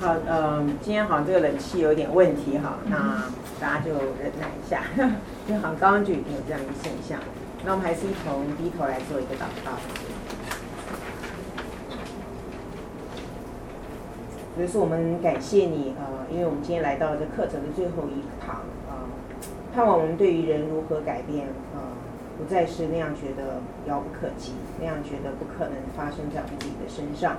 好，呃，今天好像这个冷气有点问题哈，那大家就忍耐一下，因为好像刚刚就已经有这样一个现象。那我们还是一同低头来做一个祷告。比如说，我们感谢你啊、呃，因为我们今天来到了这课程的最后一堂啊、呃，盼望我们对于人如何改变啊。呃不再是那样觉得遥不可及，那样觉得不可能发生在我们自己的身上，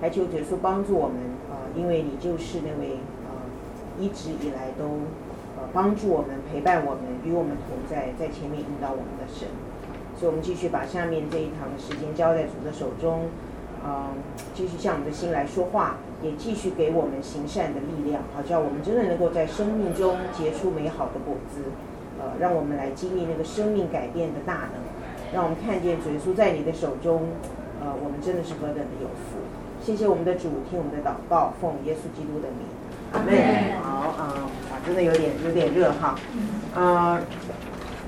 还求主耶稣帮助我们啊、呃，因为你就是那位啊、呃，一直以来都呃帮助我们、陪伴我们、与我们同在，在前面引导我们的神。所以，我们继续把下面这一堂的时间交在主的手中，啊、呃，继续向我们的心来说话，也继续给我们行善的力量，好叫我们真的能够在生命中结出美好的果子。呃，让我们来经历那个生命改变的大能，让我们看见主耶稣在你的手中，呃，我们真的是何等的有福。谢谢我们的主，听我们的祷告，奉耶稣基督的名，阿门。好啊，啊，真的有点有点热哈。呃，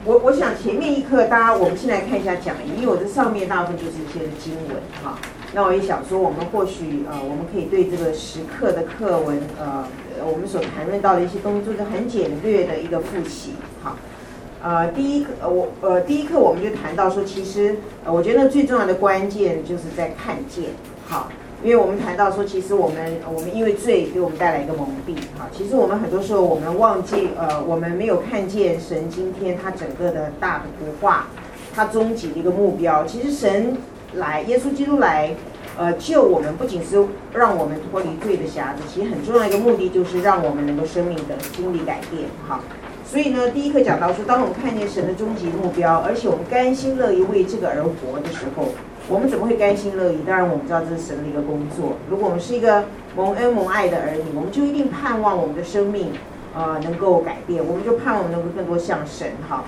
我我想前面一课，大家我们先来看一下讲义，因为我这上面大部分就是一些经文哈。那我也想说，我们或许呃，我们可以对这个时刻的课文呃。我们所谈论到的一些东西，做个很简略的一个复习。哈，呃，第一课，我呃，第一课我们就谈到说，其实呃，我觉得最重要的关键就是在看见。好，因为我们谈到说，其实我们我们因为罪给我们带来一个蒙蔽。好，其实我们很多时候我们忘记，呃，我们没有看见神今天他整个的大的图画，他终极的一个目标。其实神来，耶稣基督来。呃，救我们不仅是让我们脱离罪的匣子，其实很重要一个目的就是让我们能够生命的经历改变。好，所以呢，第一课讲到说，当我们看见神的终极目标，而且我们甘心乐意为这个而活的时候，我们怎么会甘心乐意？当然，我们知道这是神的一个工作。如果我们是一个蒙恩蒙爱的儿女，我们就一定盼望我们的生命，呃，能够改变。我们就盼望我们能够更多像神。哈。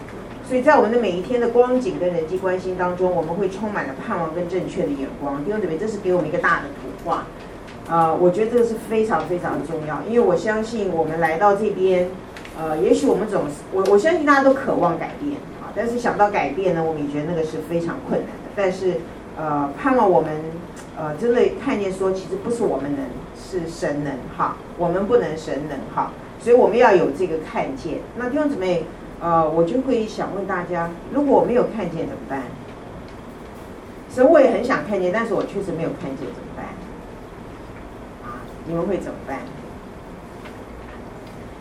所以在我们的每一天的光景跟人际关系当中，我们会充满了盼望跟正确的眼光。弟兄姊妹，这是给我们一个大的图画。啊、呃，我觉得这个是非常非常重要，因为我相信我们来到这边，呃，也许我们总是我我相信大家都渴望改变啊，但是想到改变呢，我们也觉得那个是非常困难的。但是呃，盼望我们呃真的看见说，其实不是我们能，是神能哈，我们不能，神能哈，所以我们要有这个看见。那弟兄姊妹。呃，我就会想问大家，如果我没有看见怎么办？所以我也很想看见，但是我确实没有看见怎么办？啊，你们会怎么办？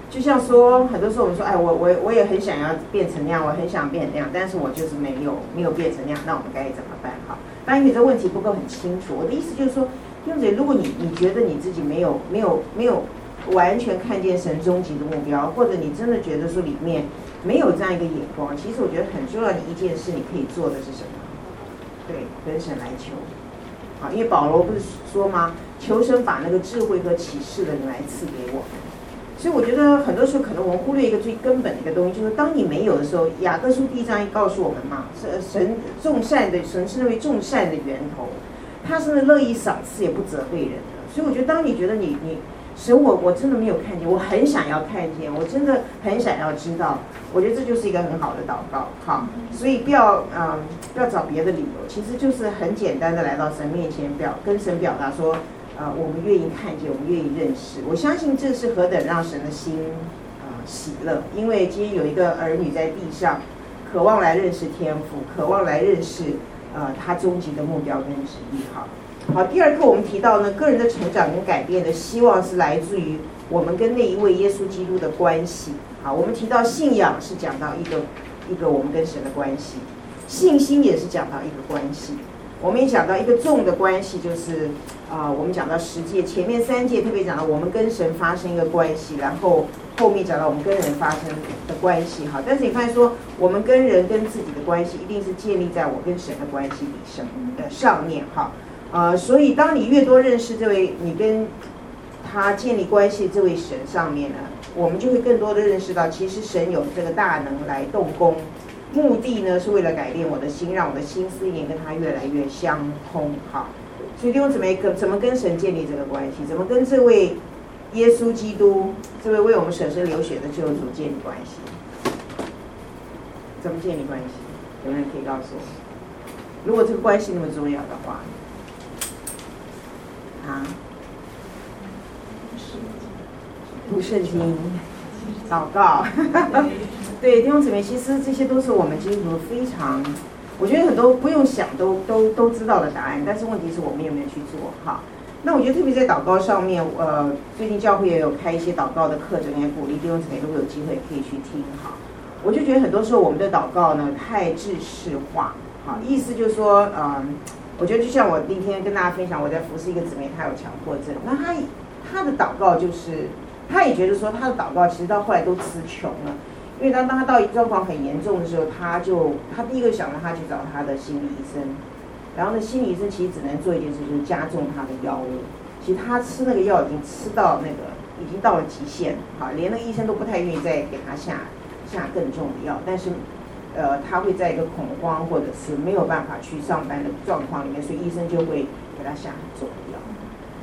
就像说，很多时候我们说，哎，我我我也很想要变成那样，我很想变那样，但是我就是没有没有变成那样，那我们该怎么办？哈，当然你这问题不够很清楚。我的意思就是说，弟兄姐，如果你你觉得你自己没有没有没有完全看见神终极的目标，或者你真的觉得说里面。没有这样一个眼光，其实我觉得很重要的一件事，你可以做的是什么？对，跟神来求。啊，因为保罗不是说吗？求神把那个智慧和启示的你来赐给我。所以我觉得很多时候可能我们忽略一个最根本的一个东西，就是当你没有的时候，雅各书第一章一告诉我们嘛，是神众善的神是那位众善的源头，他是乐意赏赐也不责备人的。所以我觉得当你觉得你你。神，我我真的没有看见，我很想要看见，我真的很想要知道。我觉得这就是一个很好的祷告，好，所以不要嗯，不要找别的理由，其实就是很简单的来到神面前表跟神表达说，呃，我们愿意看见，我们愿意认识。我相信这是何等让神的心啊、喜乐，因为今天有一个儿女在地上，渴望来认识天父，渴望来认识呃他终极的目标跟旨意，好。好，第二课我们提到呢，个人的成长跟改变的希望是来自于我们跟那一位耶稣基督的关系。好，我们提到信仰是讲到一个一个我们跟神的关系，信心也是讲到一个关系。我们也讲到一个重的关系，就是啊、我们讲到十诫，前面三诫特别讲到我们跟神发生一个关系，然后后面讲到我们跟人发生的关系。哈，但是你发现说，我们跟人跟自己的关系，一定是建立在我跟神的关系里上的上面。哈。呃，所以当你越多认识这位你跟他建立关系这位神上面呢，我们就会更多的认识到，其实神有这个大能来动工，目的呢是为了改变我的心，让我的心思念跟他越来越相通。好，所以弟兄姊妹跟怎么跟神建立这个关系？怎么跟这位耶稣基督这位为我们舍身流血的救主建立关系？怎么建立关系？有人可以告诉我？如果这个关系那么重要的话？啊，读圣经、祷告。对，弟兄姊妹，其实这些都是我们基督徒非常，我觉得很多不用想都都都知道的答案，但是问题是我们有没有去做？哈，那我觉得特别在祷告上面，呃，最近教会也有开一些祷告的课程，也鼓励弟兄姊妹如果有机会可以去听。哈，我就觉得很多时候我们的祷告呢太制式化，哈，意思就是说，嗯、我觉得就像我那天跟大家分享，我在服侍一个姊妹，她有强迫症，那她她的祷告就是，她也觉得说她的祷告其实到后来都词穷了。因为当当他到状况很严重的时候，他就他第一个想到他去找他的心理医生，然后呢，心理医生其实只能做一件事，就是加重他的药物。其实他吃那个药已经吃到那个已经到了极限，哈，连那个医生都不太愿意再给他下下更重的药。但是，呃，他会在一个恐慌或者是没有办法去上班的状况里面，所以医生就会给他下很重的药。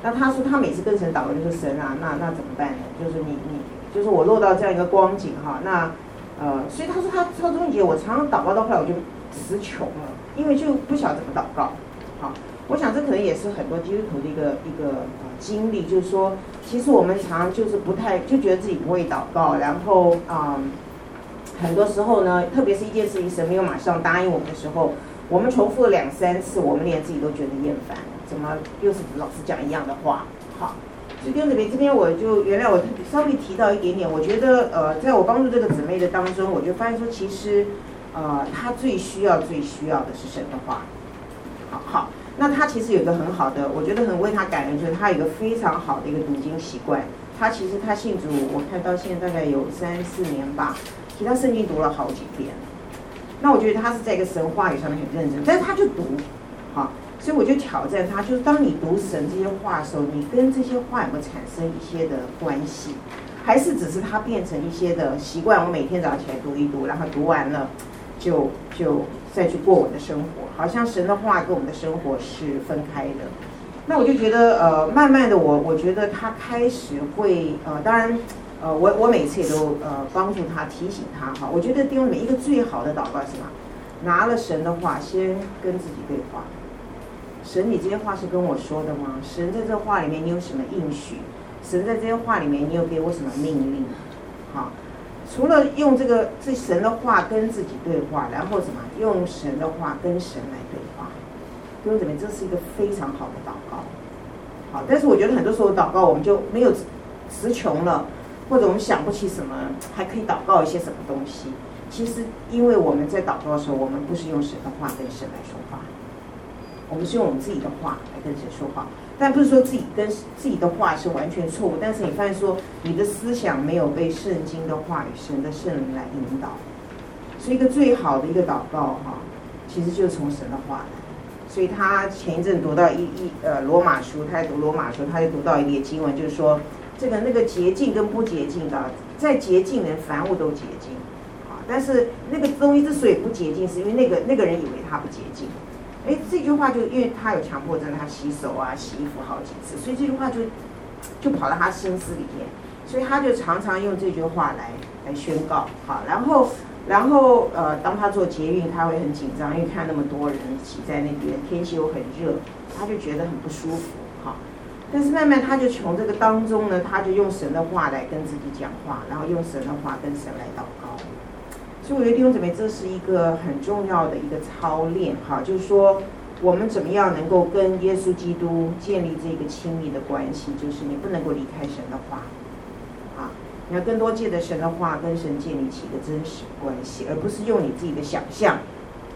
那他说他每次跟神祷告就说神啊，那那怎么办呢？就是你你就是我落到这样一个光景哈，那。呃，所以他说他超中节，我常常祷告到后来我就词穷了，因为就不晓得怎么祷告。好，我想这可能也是很多基督徒的一个一个呃经历，就是说，其实我们常常就是不太就觉得自己不会祷告，然后啊、很多时候呢，特别是一件事情神没有马上答应我们的时候，我们重复了两三次，我们连自己都觉得厌烦，怎么又是老是讲一样的话？好。这边这边，我就原来我稍微提到一点点，我觉得呃，在我帮助这个姊妹的当中，我就发现说，其实呃，她最需要、最需要的是神的话。好好，那她其实有一个很好的，我觉得很为她感恩，就是她有一个非常好的一个读经习惯。她其实她信主，我看到现在大概有三四年吧，其他圣经读了好几遍。那我觉得她是在一个神话语上面很认真，但是她就读，好。所以我就挑战他，就是当你读神这些话的时候，你跟这些话有没有产生一些的关系，还是只是它变成一些的习惯？我每天早上起来读一读，然后读完了就就再去过我的生活，好像神的话跟我们的生活是分开的。那我就觉得，呃，慢慢的我，我觉得他开始会，呃，当然，呃，我我每次也都呃帮助他提醒他哈。我觉得弟兄每一个最好的祷告是什么？拿了神的话，先跟自己对话。神，你这些话是跟我说的吗？神在这话里面，你有什么应许？神在这些话里面，你有给我什么命令？好，除了用这个这神的话跟自己对话，然后什么？用神的话跟神来对话，弟兄姊妹，这是一个非常好的祷告。好，但是我觉得很多时候祷告我们就没有词穷了，或者我们想不起什么，还可以祷告一些什么东西。其实，因为我们在祷告的时候，我们不是用神的话跟神来说。我们是用我们自己的话来跟神说话，但不是说自己跟自己的话是完全错误。但是你发现说，你的思想没有被圣经的话语、神的圣灵来引导，所以一个最好的一个祷告哈，其实就是从神的话来。所以他前一阵读到一一呃罗马书，他在读罗马书，他就读到一列经文，就是说这个那个洁净跟不洁净的，在洁净人凡物都洁净，啊，但是那个东西之所以不洁净，是因为那个那个人以为他不洁净。哎，这句话就因为他有强迫症，他洗手啊、洗衣服好几次，所以这句话就就跑到他心思里面，所以他就常常用这句话来来宣告。好，然后然后呃，当他坐捷运，他会很紧张，因为看那么多人挤在那边，天气又很热，他就觉得很不舒服。好，但是慢慢他就从这个当中呢，他就用神的话来跟自己讲话，然后用神的话跟神来祷告。所以我觉得弟兄姊妹，这是一个很重要的一个操练哈，就是说我们怎么样能够跟耶稣基督建立这个亲密的关系，就是你不能够离开神的话，啊，你要更多借着神的话跟神建立起一个真实关系，而不是用你自己的想象，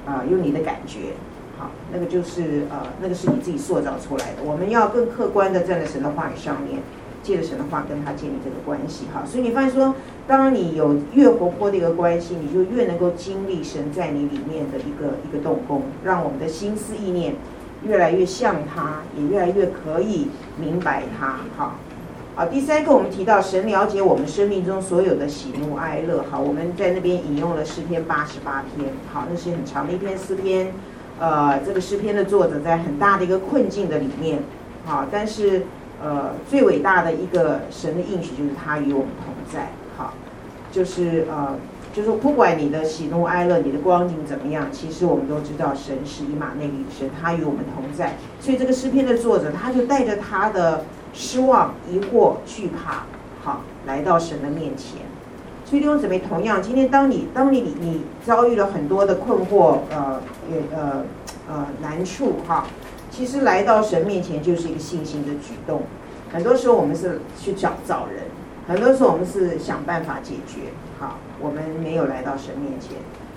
啊，用你的感觉，好，那个就是呃，那个是你自己塑造出来的。我们要更客观的站在神的话语上面。借着神的话跟他建立这个关系，哈，所以你发现说，当你有越活泼的一个关系，你就越能够经历神在你里面的一个一个动工，让我们的心思意念越来越像他，也越来越可以明白他，哈。好，第三个我们提到神了解我们生命中所有的喜怒哀乐，好，我们在那边引用了诗篇八十八篇，好，那是很长的一篇诗篇，呃，这个诗篇的作者在很大的一个困境的里面，好，但是。呃，最伟大的一个神的应许就是他与我们同在，好，就是呃，就是不管你的喜怒哀乐，你的光景怎么样，其实我们都知道神是以马内利神，他与我们同在。所以这个诗篇的作者，他就带着他的失望、疑惑、惧怕，好，来到神的面前。所以弟兄姊妹，同样，今天当你当你你遭遇了很多的困惑，呃，也呃呃难处，哈，其实来到神面前就是一个信心的举动。很多时候我们是去找找人，很多时候我们是想办法解决，好，我们没有来到神面前。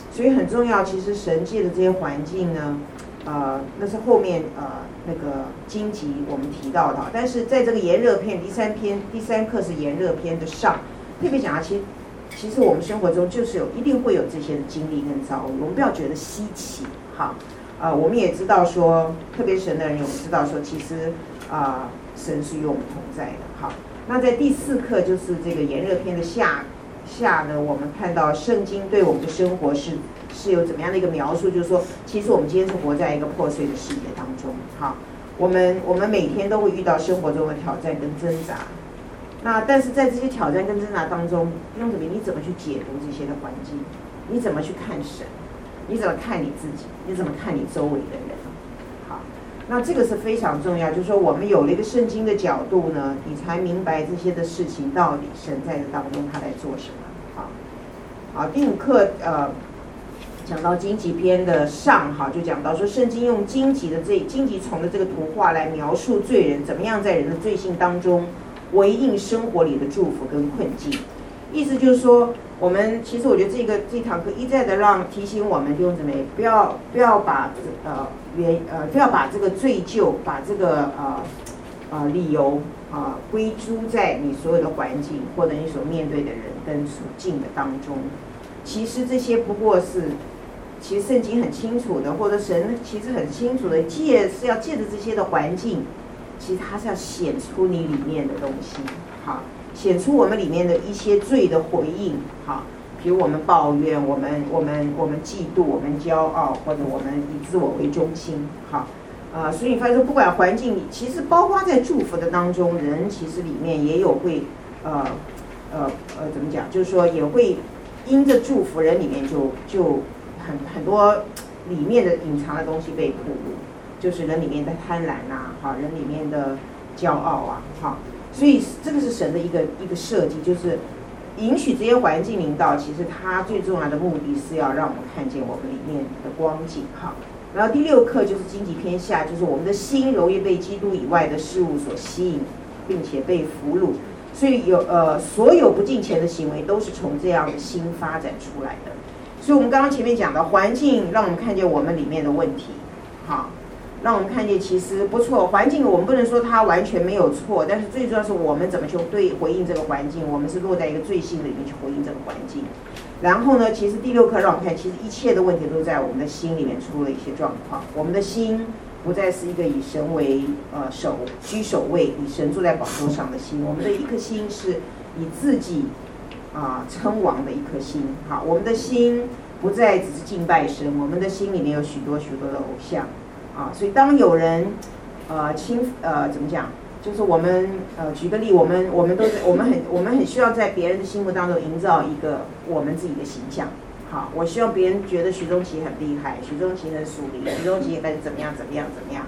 所以很重要，其实神界的这些环境呢，呃，那是后面呃那个荆棘我们提到的，但是在这个炎热篇第三篇第三课是炎热篇的上，特别讲啊其实其实我们生活中就是有一定会有这些的经历跟遭遇，我们不要觉得稀奇，好，啊、我们也知道说，特别神的人，我们知道说，其实啊、神是与我们同在的，好，那在第四课就是这个炎热篇的下。下呢，我们看到圣经对我们的生活是是有怎么样的一个描述？就是说，其实我们今天是活在一个破碎的世界当中。好，我们我们每天都会遇到生活中的挑战跟挣扎。那但是在这些挑战跟挣扎当中，弟兄姊妹，你怎么去解读这些的环境？你怎么去看神？你怎么看你自己？你怎么看你周围的人？好，那这个是非常重要。就是说，我们有了一个圣经的角度呢，你才明白这些的事情到底神在这当中他在做什么。好，第五课呃，讲到荆棘篇的上哈，就讲到说，圣经用荆棘的这荆棘丛的这个图画来描述罪人怎么样在人的罪性当中回应生活里的祝福跟困境。意思就是说，我们其实我觉得这个这堂课一再的让提醒我们弟兄姊妹，不要不要把呃原呃不要把这个罪疚，把这个呃呃理由啊归诸在你所有的环境或者你所面对的人跟处境的当中。其实这些不过是，其实圣经很清楚的，或者神其实很清楚的，借是要借着这些的环境，其实它是要显出你里面的东西，好，显出我们里面的一些罪的回应，好，比如我们抱怨，我们我们我们嫉妒，我们骄傲，或者我们以自我为中心，好，啊，所以你发现说，不管环境，其实包括在祝福的当中，人其实里面也有会，呃，呃呃，怎么讲，就是说也会。因着祝福，人里面就就很很多里面的隐藏的东西被暴露，就是人里面的贪婪呐，哈，人里面的骄傲啊，哈，所以这个是神的一个一个设计，就是允许这些环境临到，其实它最重要的目的是要让我们看见我们里面的光景，哈。然后第六课就是荆棘篇下，就是我们的心容易被基督以外的事物所吸引，并且被俘虏。所以有呃，所有不敬虔的行为都是从这样的心发展出来的。所以，我们刚刚前面讲的环境，让我们看见我们里面的问题，好，让我们看见其实不错。环境我们不能说它完全没有错，但是最重要是我们怎么去对回应这个环境。我们是落在一个罪性里面去回应这个环境。然后呢，其实第六课让我们看，其实一切的问题都在我们的心里面出了一些状况。我们的心。不再是一个以神为呃首居首位，以神坐在宝座上的心。我们的一颗心是以自己啊称王的一颗心。好，我们的心不再只是敬拜神，我们的心里面有许多许多的偶像啊。所以当有人呃亲呃怎么讲，就是我们呃举个例，我们我们都是我们很我们很需要在别人的心目当中营造一个我们自己的形象。好，我希望别人觉得徐中奇很厉害，徐中奇很属灵，徐中奇应该怎么样怎么样怎么样。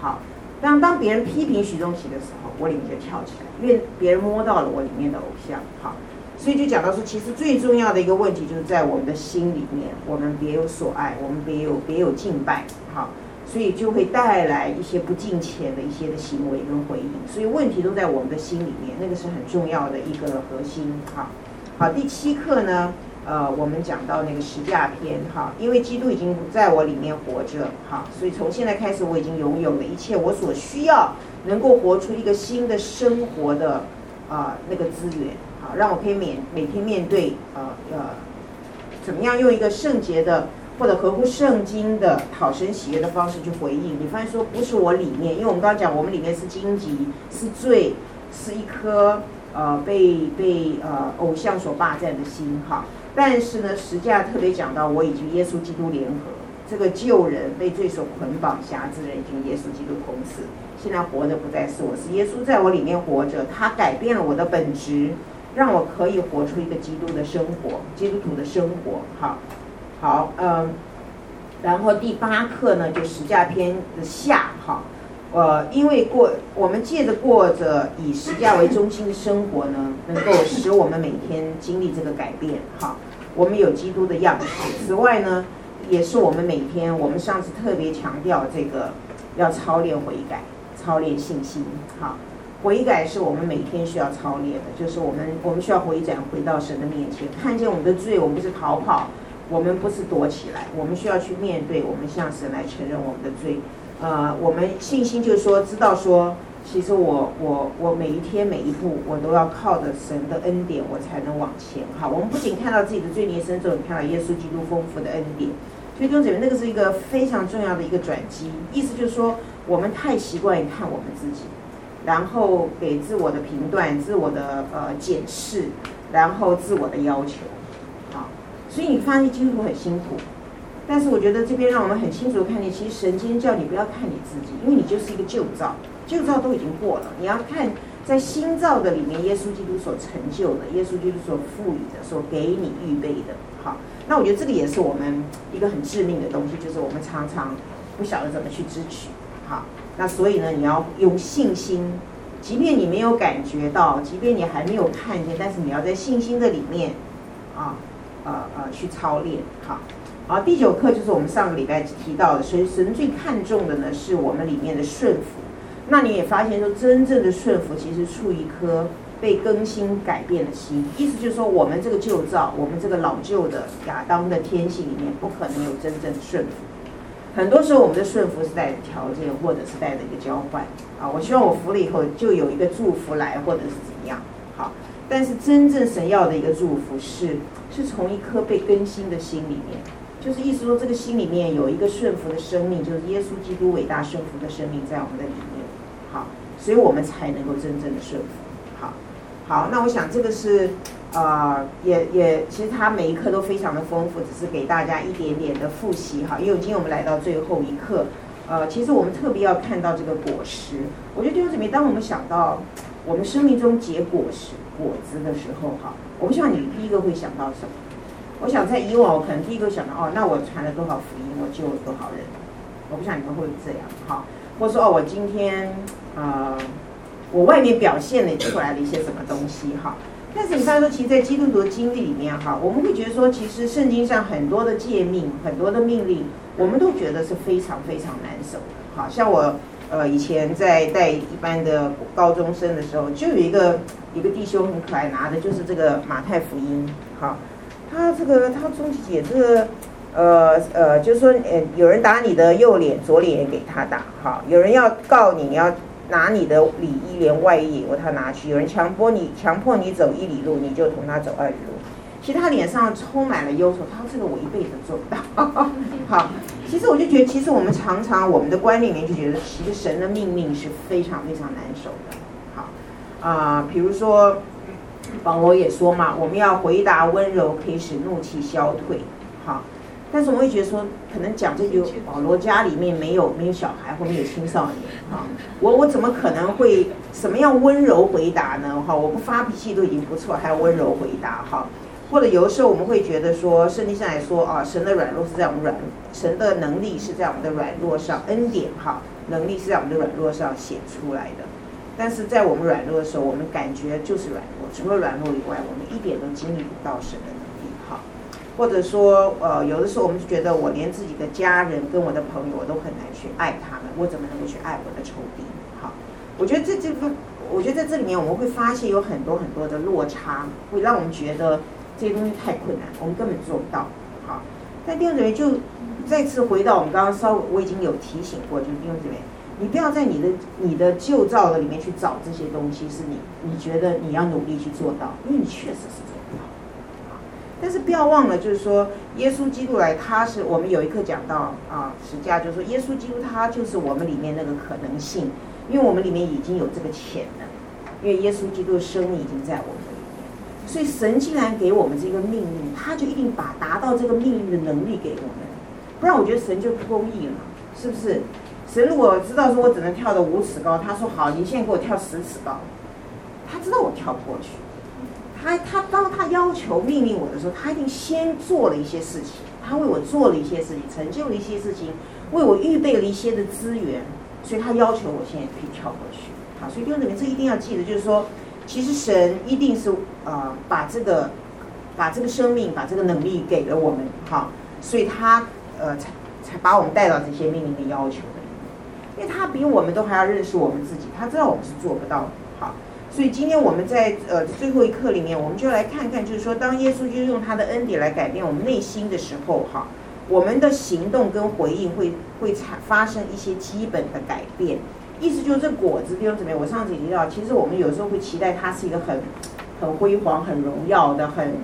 好，当当别人批评徐中奇的时候，我里面就跳起来，因为别人摸到了我里面的偶像。好，所以就讲到说，其实最重要的一个问题就是在我们的心里面，我们别有所爱，我们别有别有敬拜。好，所以就会带来一些不敬虔的一些的行为跟回应。所以问题都在我们的心里面，那个是很重要的一个核心。哈，好，第七课呢？呃，我们讲到那个十架篇哈，因为基督已经在我里面活着哈，所以从现在开始我已经拥有了一切我所需要，能够活出一个新的生活的啊、那个资源啊，让我可以每每天面对呃呃，怎么样用一个圣洁的或者合乎圣经的讨神喜悦的方式去回应。你发现说不是我里面，因为我们刚刚讲我们里面是荆棘，是罪，是一颗呃被被呃偶像所霸占的心哈。但是呢，实际上特别讲到，我已经耶稣基督联合这个旧人被罪所捆绑辖制的人，已经耶稣基督同死。现在活的不再是我，是耶稣在我里面活着，他改变了我的本质，让我可以活出一个基督的生活，基督徒的生活。好，好，嗯，然后第八课呢，就十架篇的下，哈，呃，因为过我们借着过着以十架为中心的生活呢，能够使我们每天经历这个改变。哈，我们有基督的样式。此外呢，也是我们每天，我们上次特别强调这个要操练悔改，操练信心。哈，悔改是我们每天需要操练的，就是我们我们需要回转回到神的面前，看见我们的罪，我们是逃跑，我们不是躲起来，我们需要去面对，我们向神来承认我们的罪。呃，我们信心就是说，知道说，其实我我我每一天每一步，我都要靠着神的恩典，我才能往前。好，我们不仅看到自己的罪孽深重，也看到耶稣基督丰富的恩典。所以弟兄姊妹，那个是一个非常重要的一个转机。意思就是说，我们太习惯于看我们自己，然后给自我的评断、自我的呃检视，然后自我的要求。所以你发现基督徒很辛苦。但是我觉得这边让我们很清楚的看见，其实神今天叫你不要看你自己，因为你就是一个旧造，旧造都已经过了。你要看在新造的里面，耶稣基督所成就的，耶稣基督所赋予的，所给你预备的。好，那我觉得这个也是我们一个很致命的东西，就是我们常常不晓得怎么去支取。好，那所以呢，你要用信心，即便你没有感觉到，即便你还没有看见，但是你要在信心的里面，啊，呃呃，去操练。好。好，第九课就是我们上个礼拜提到的，所以神最看重的呢，是我们里面的顺服。那你也发现说，真正的顺服其实处一颗被更新改变的心。意思就是说，我们这个旧造，我们这个老旧的亚当的天性里面，不可能有真正的顺服。很多时候，我们的顺服是带着条件，或者是带着一个交换。啊，我希望我服了以后，就有一个祝福来，或者是怎样。好，但是真正神要的一个祝福是，是从一颗被更新的心里面。就是意思说，这个心里面有一个顺服的生命，就是耶稣基督伟大顺服的生命在我们的里面，好，所以我们才能够真正的顺服。好，好，那我想这个是，呃，也也，其实它每一课都非常的丰富，只是给大家一点点的复习哈。因为今天我们来到最后一课，呃，其实我们特别要看到这个果实。我觉得弟兄姊妹，当我们想到我们生命中结果实果子的时候，哈，我不希望你第一个会想到什么。我想在以往，我可能第一个想到哦，那我传了多少福音，我救了多少人。我不想你们会这样，哈，或者说哦，我今天呃，我外面表现了出来了一些什么东西，哈。但是你发现说，其实，在基督徒的经历里面，哈，我们会觉得说，其实圣经上很多的诫命，很多的命令，我们都觉得是非常非常难守的。好像我呃以前在带一般的高中生的时候，就有一个一个弟兄很可爱，拿的就是这个马太福音，好。他这个，他中间这个，呃呃，就是说，呃，有人打你的右脸，左脸也给他打，好，有人要告你，你要拿你的里衣连外衣也由他拿去，有人强迫你，强迫你走一里路，你就同他走二里路。其实他脸上充满了忧愁，他这个我一辈子做不到。好，其实我就觉得，其实我们常常我们的观念里面就觉得，其实神的命令是非常非常难守的。好，啊、比如说。保罗也说嘛，我们要回答温柔，可以使怒气消退。好，但是我会觉得说，可能讲这句，保罗家里面没有没有小孩或没有青少年。啊，我我怎么可能会什么样温柔回答呢？哈，我不发脾气都已经不错，还要温柔回答。哈，或者有的时候我们会觉得说，圣经上来说啊，神的软弱是在我们软，神的能力是在我们的软弱上，恩典哈，能力是在我们的软弱上显出来的。但是在我们软弱的时候，我们感觉就是软弱。除了软弱以外，我们一点都经历不到神的能力。哈，或者说，呃，有的时候我们就觉得，我连自己的家人跟我的朋友，我都很难去爱他们。我怎么能够去爱我的仇敌？好，我觉得这这个，我觉得在这里面我们会发现有很多很多的落差，会让我们觉得这些东西太困难，我们根本做不到。好，那弟兄姊妹就再次回到我们刚刚稍微我已经有提醒过，就是弟兄姊妹。你不要在你的你的旧造的里面去找这些东西，是你你觉得你要努力去做到，因为你确实是做不到。但是不要忘了，就是说耶稣基督来，他是我们有一课讲到啊，十架就是说耶稣基督他就是我们里面那个可能性，因为我们里面已经有这个潜能，因为耶稣基督的生命已经在我们，所以神既然给我们这个命令，他就一定把达到这个命令的能力给我们，不然我觉得神就不公义了，是不是？神如果知道说我只能跳到五尺高，他说好，你现在给我跳十尺高。他知道我跳不过去，他他当他要求命令我的时候，他一定先做了一些事情，他为我做了一些事情，成就了一些事情，为我预备了一些的资源，所以他要求我现在可以跳过去。好，所以弟兄姊妹，这一定要记得，就是说，其实神一定是呃把这个把这个生命把这个能力给了我们，哈，所以他呃才才把我们带到这些命令的要求的，因为他比我们都还要认识我们自己，他知道我们是做不到的。好，所以今天我们在呃最后一课里面，我们就来看看，就是说，当耶稣就用他的恩典来改变我们内心的时候，哈。我们的行动跟回应会会产发生一些基本的改变，意思就是这果子弟兄姊妹，我上次也提到，其实我们有时候会期待它是一个很很辉煌、很荣耀的、很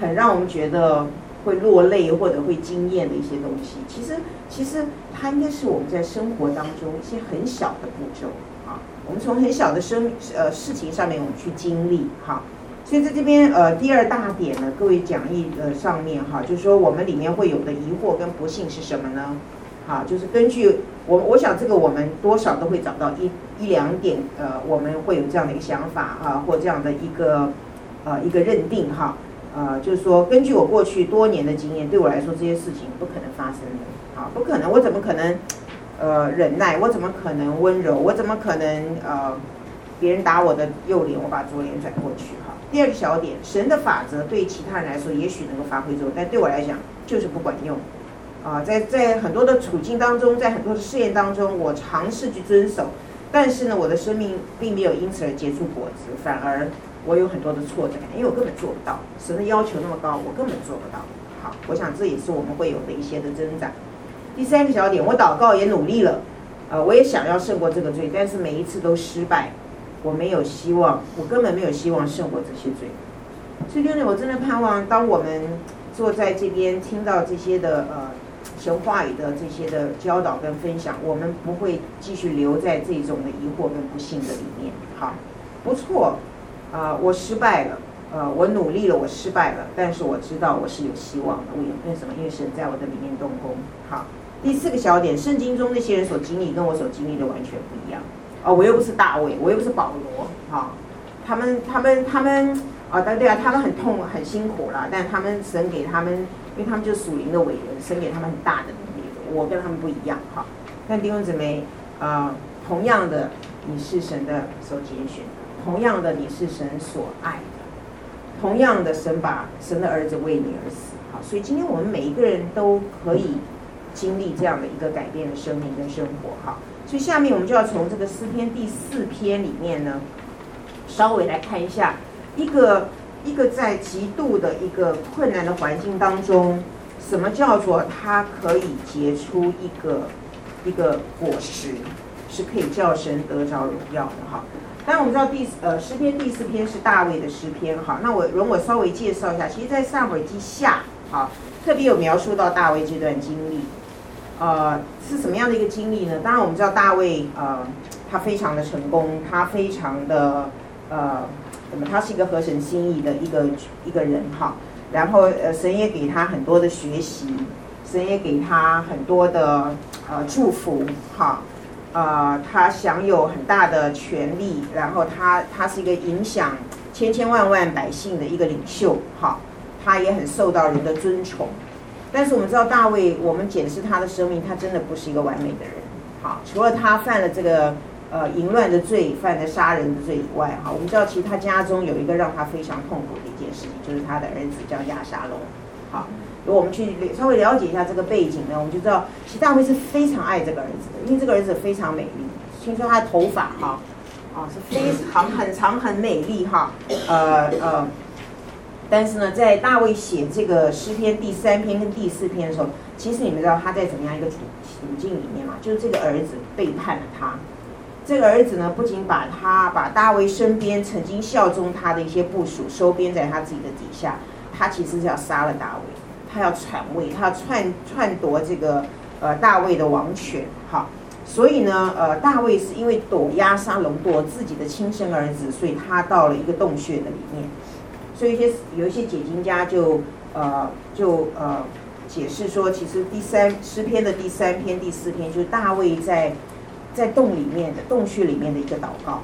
很让我们觉得会落泪或者会惊艳的一些东西。其实其实它应该是我们在生活当中一些很小的步骤啊，我们从很小的生呃事情上面我们去经历哈。所以在这边，呃，第二大点呢，各位讲义的上面哈，就是说我们里面会有的疑惑跟不幸是什么呢？好，就是根据我，我想这个我们多少都会找到一一两点，呃，我们会有这样的一个想法啊，或这样的一个呃一个认定哈，呃，就是说根据我过去多年的经验，对我来说这些事情不可能发生的，啊，不可能，我怎么可能呃忍耐？我怎么可能温柔？我怎么可能呃别人打我的右脸，我把左脸转过去哈？第二个小点，神的法则对其他人来说也许能够发挥作用，但对我来讲就是不管用。啊，在在很多的处境当中，在很多的试验当中，我尝试去遵守，但是呢，我的生命并没有因此而结出果子，反而我有很多的挫折感，因为我根本做不到。神的要求那么高，我根本做不到。好，我想这也是我们会有的一些的增长。第三个小点，我祷告也努力了，呃，我也想要胜过这个罪，但是每一次都失败。我没有希望，我根本没有希望胜过这些罪。所以，弟兄，我真的盼望，当我们坐在这边听到这些的呃神话语的这些的教导跟分享，我们不会继续留在这种的疑惑跟不幸的里面。好，不错，啊、呃，我失败了，呃，我努力了，我失败了，但是我知道我是有希望的。为为什么？因为神在我的里面动工。好，第四个小点，圣经中那些人所经历跟我所经历的完全不一样。哦，我又不是大卫，我又不是保罗，哈，他们他们他们啊，对对啊，他们很痛很辛苦啦，但他们神给他们，因为他们就是属灵的伟人，神给他们很大的能力，我跟他们不一样，哈。但弟兄姊妹，啊，同样的，你是神的所拣选，同样的你是神所爱的，同样的神把神的儿子为你而死，好，所以今天我们每一个人都可以经历这样的一个改变的生命跟生活，哈。所以下面我们就要从这个诗篇第四篇里面呢，稍微来看一下一个一个在极度的一个困难的环境当中，什么叫做它可以结出一个一个果实，是可以叫神得着荣耀的哈。当然我们知道第呃诗篇第四篇是大卫的诗篇哈，那我容我稍微介绍一下，其实，在撒母耳记下啊，特别有描述到大卫这段经历。呃，是什么样的一个经历呢？当然，我们知道大卫，呃，他非常的成功，他非常的，呃，怎么？他是一个合神心意的一个一个人哈。然后，呃，神也给他很多的学习，神也给他很多的呃祝福哈。呃，他享有很大的权利，然后他他是一个影响千千万万百姓的一个领袖哈。他也很受到人的尊崇。但是我们知道大卫，我们检视他的生命，他真的不是一个完美的人。好，除了他犯了这个呃淫乱的罪，犯的杀人的罪以外，哈，我们知道其实他家中有一个让他非常痛苦的一件事情，就是他的儿子叫亚沙龙。好，如果我们去稍微了解一下这个背景呢，我们就知道其实大卫是非常爱这个儿子的，因为这个儿子非常美丽。听说他的头发哈，啊是非常很长很美丽哈，呃呃。但是呢，在大卫写这个诗篇第三篇跟第四篇的时候，其实你们知道他在怎么样一个处处境里面嘛？就是这个儿子背叛了他。这个儿子呢，不仅把他把大卫身边曾经效忠他的一些部属收编在他自己的底下，他其实是要杀了大卫，他要篡位，他要篡篡夺这个呃大卫的王权。好，所以呢，呃，大卫是因为躲押沙龙躲自己的亲生儿子，所以他到了一个洞穴的里面。所以一些有一些解经家就呃就呃解释说，其实第三诗篇的第三篇第四篇就是大卫在在洞里面的洞穴里面的一个祷告。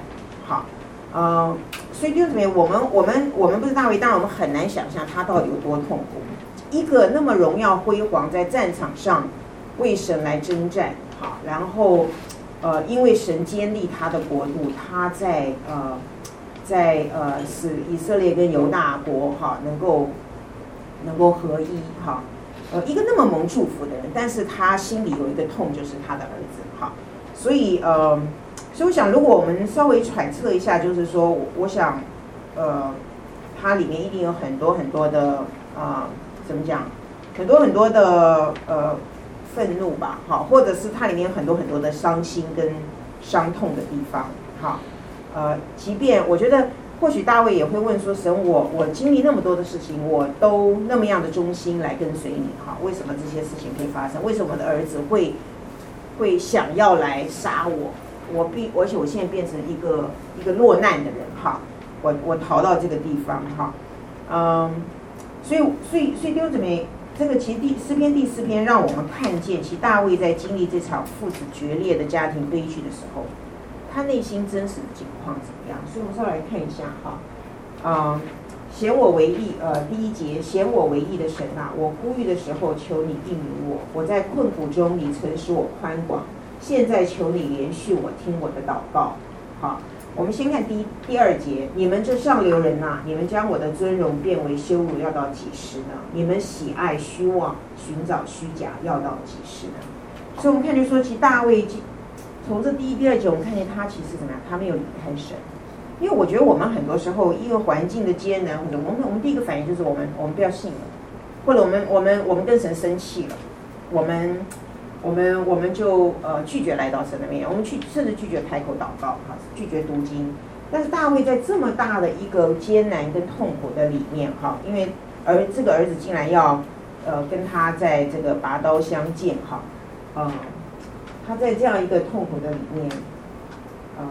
好，呃，所以就怎么样？我们我们我们不是大卫，当然我们很难想象他到底有多痛苦。一个那么荣耀辉煌在战场上为神来征战，好，然后呃，因为神建立他的国度，他在呃，在呃使以色列跟犹大国哈能够能够合一哈，呃，一个那么蒙祝福的人，但是他心里有一个痛，就是他的儿子哈，所以呃，所以我想，如果我们稍微揣测一下，就是说，我想，呃，它里面一定有很多很多的、呃，怎么讲，很多很多的呃。愤怒吧，好，或者是它里面有很多很多的伤心跟伤痛的地方，好，呃，即便我觉得或许大卫也会问说，神，我我经历那么多的事情，我都那么样的忠心来跟随你，哈，为什么这些事情可以发生？为什么我的儿子会会想要来杀我？我必，而且我现在变成一个一个落难的人，哈，我我逃到这个地方，哈，嗯，所以所以所以弟兄姊妹。这个其实第诗篇第四篇让我们看见，其实大卫在经历这场父子决裂的家庭悲剧的时候，他内心真实的情况怎么样？所以我们稍来看一下哈，嗯，显我为义，呃，第一节，显我为义的神啊，我呼吁的时候，求你应允我，我在困苦中，你曾使我宽广，现在求你怜恤我，听我的祷告，好。我们先看第一第二节，你们这上流人呐、你们将我的尊荣变为羞辱，要到几时呢？你们喜爱虚妄，寻找虚假，要到几时呢？所以，我们看就说，其实大卫从这第一、第二节，我们看见他其实怎么样？他没有离开神，因为我觉得我们很多时候，因为环境的艰难，我们我们第一个反应就是我们我们不要信了，或者我们我们我们跟神生气了，我们。我们我们就呃拒绝来到神的面前，我们去甚至拒绝开口祷告哈，拒绝读经。但是大卫在这么大的一个艰难跟痛苦的里面哈，因为儿这个儿子竟然要呃跟他在这个拔刀相见哈，呃，他在这样一个痛苦的里面，呃，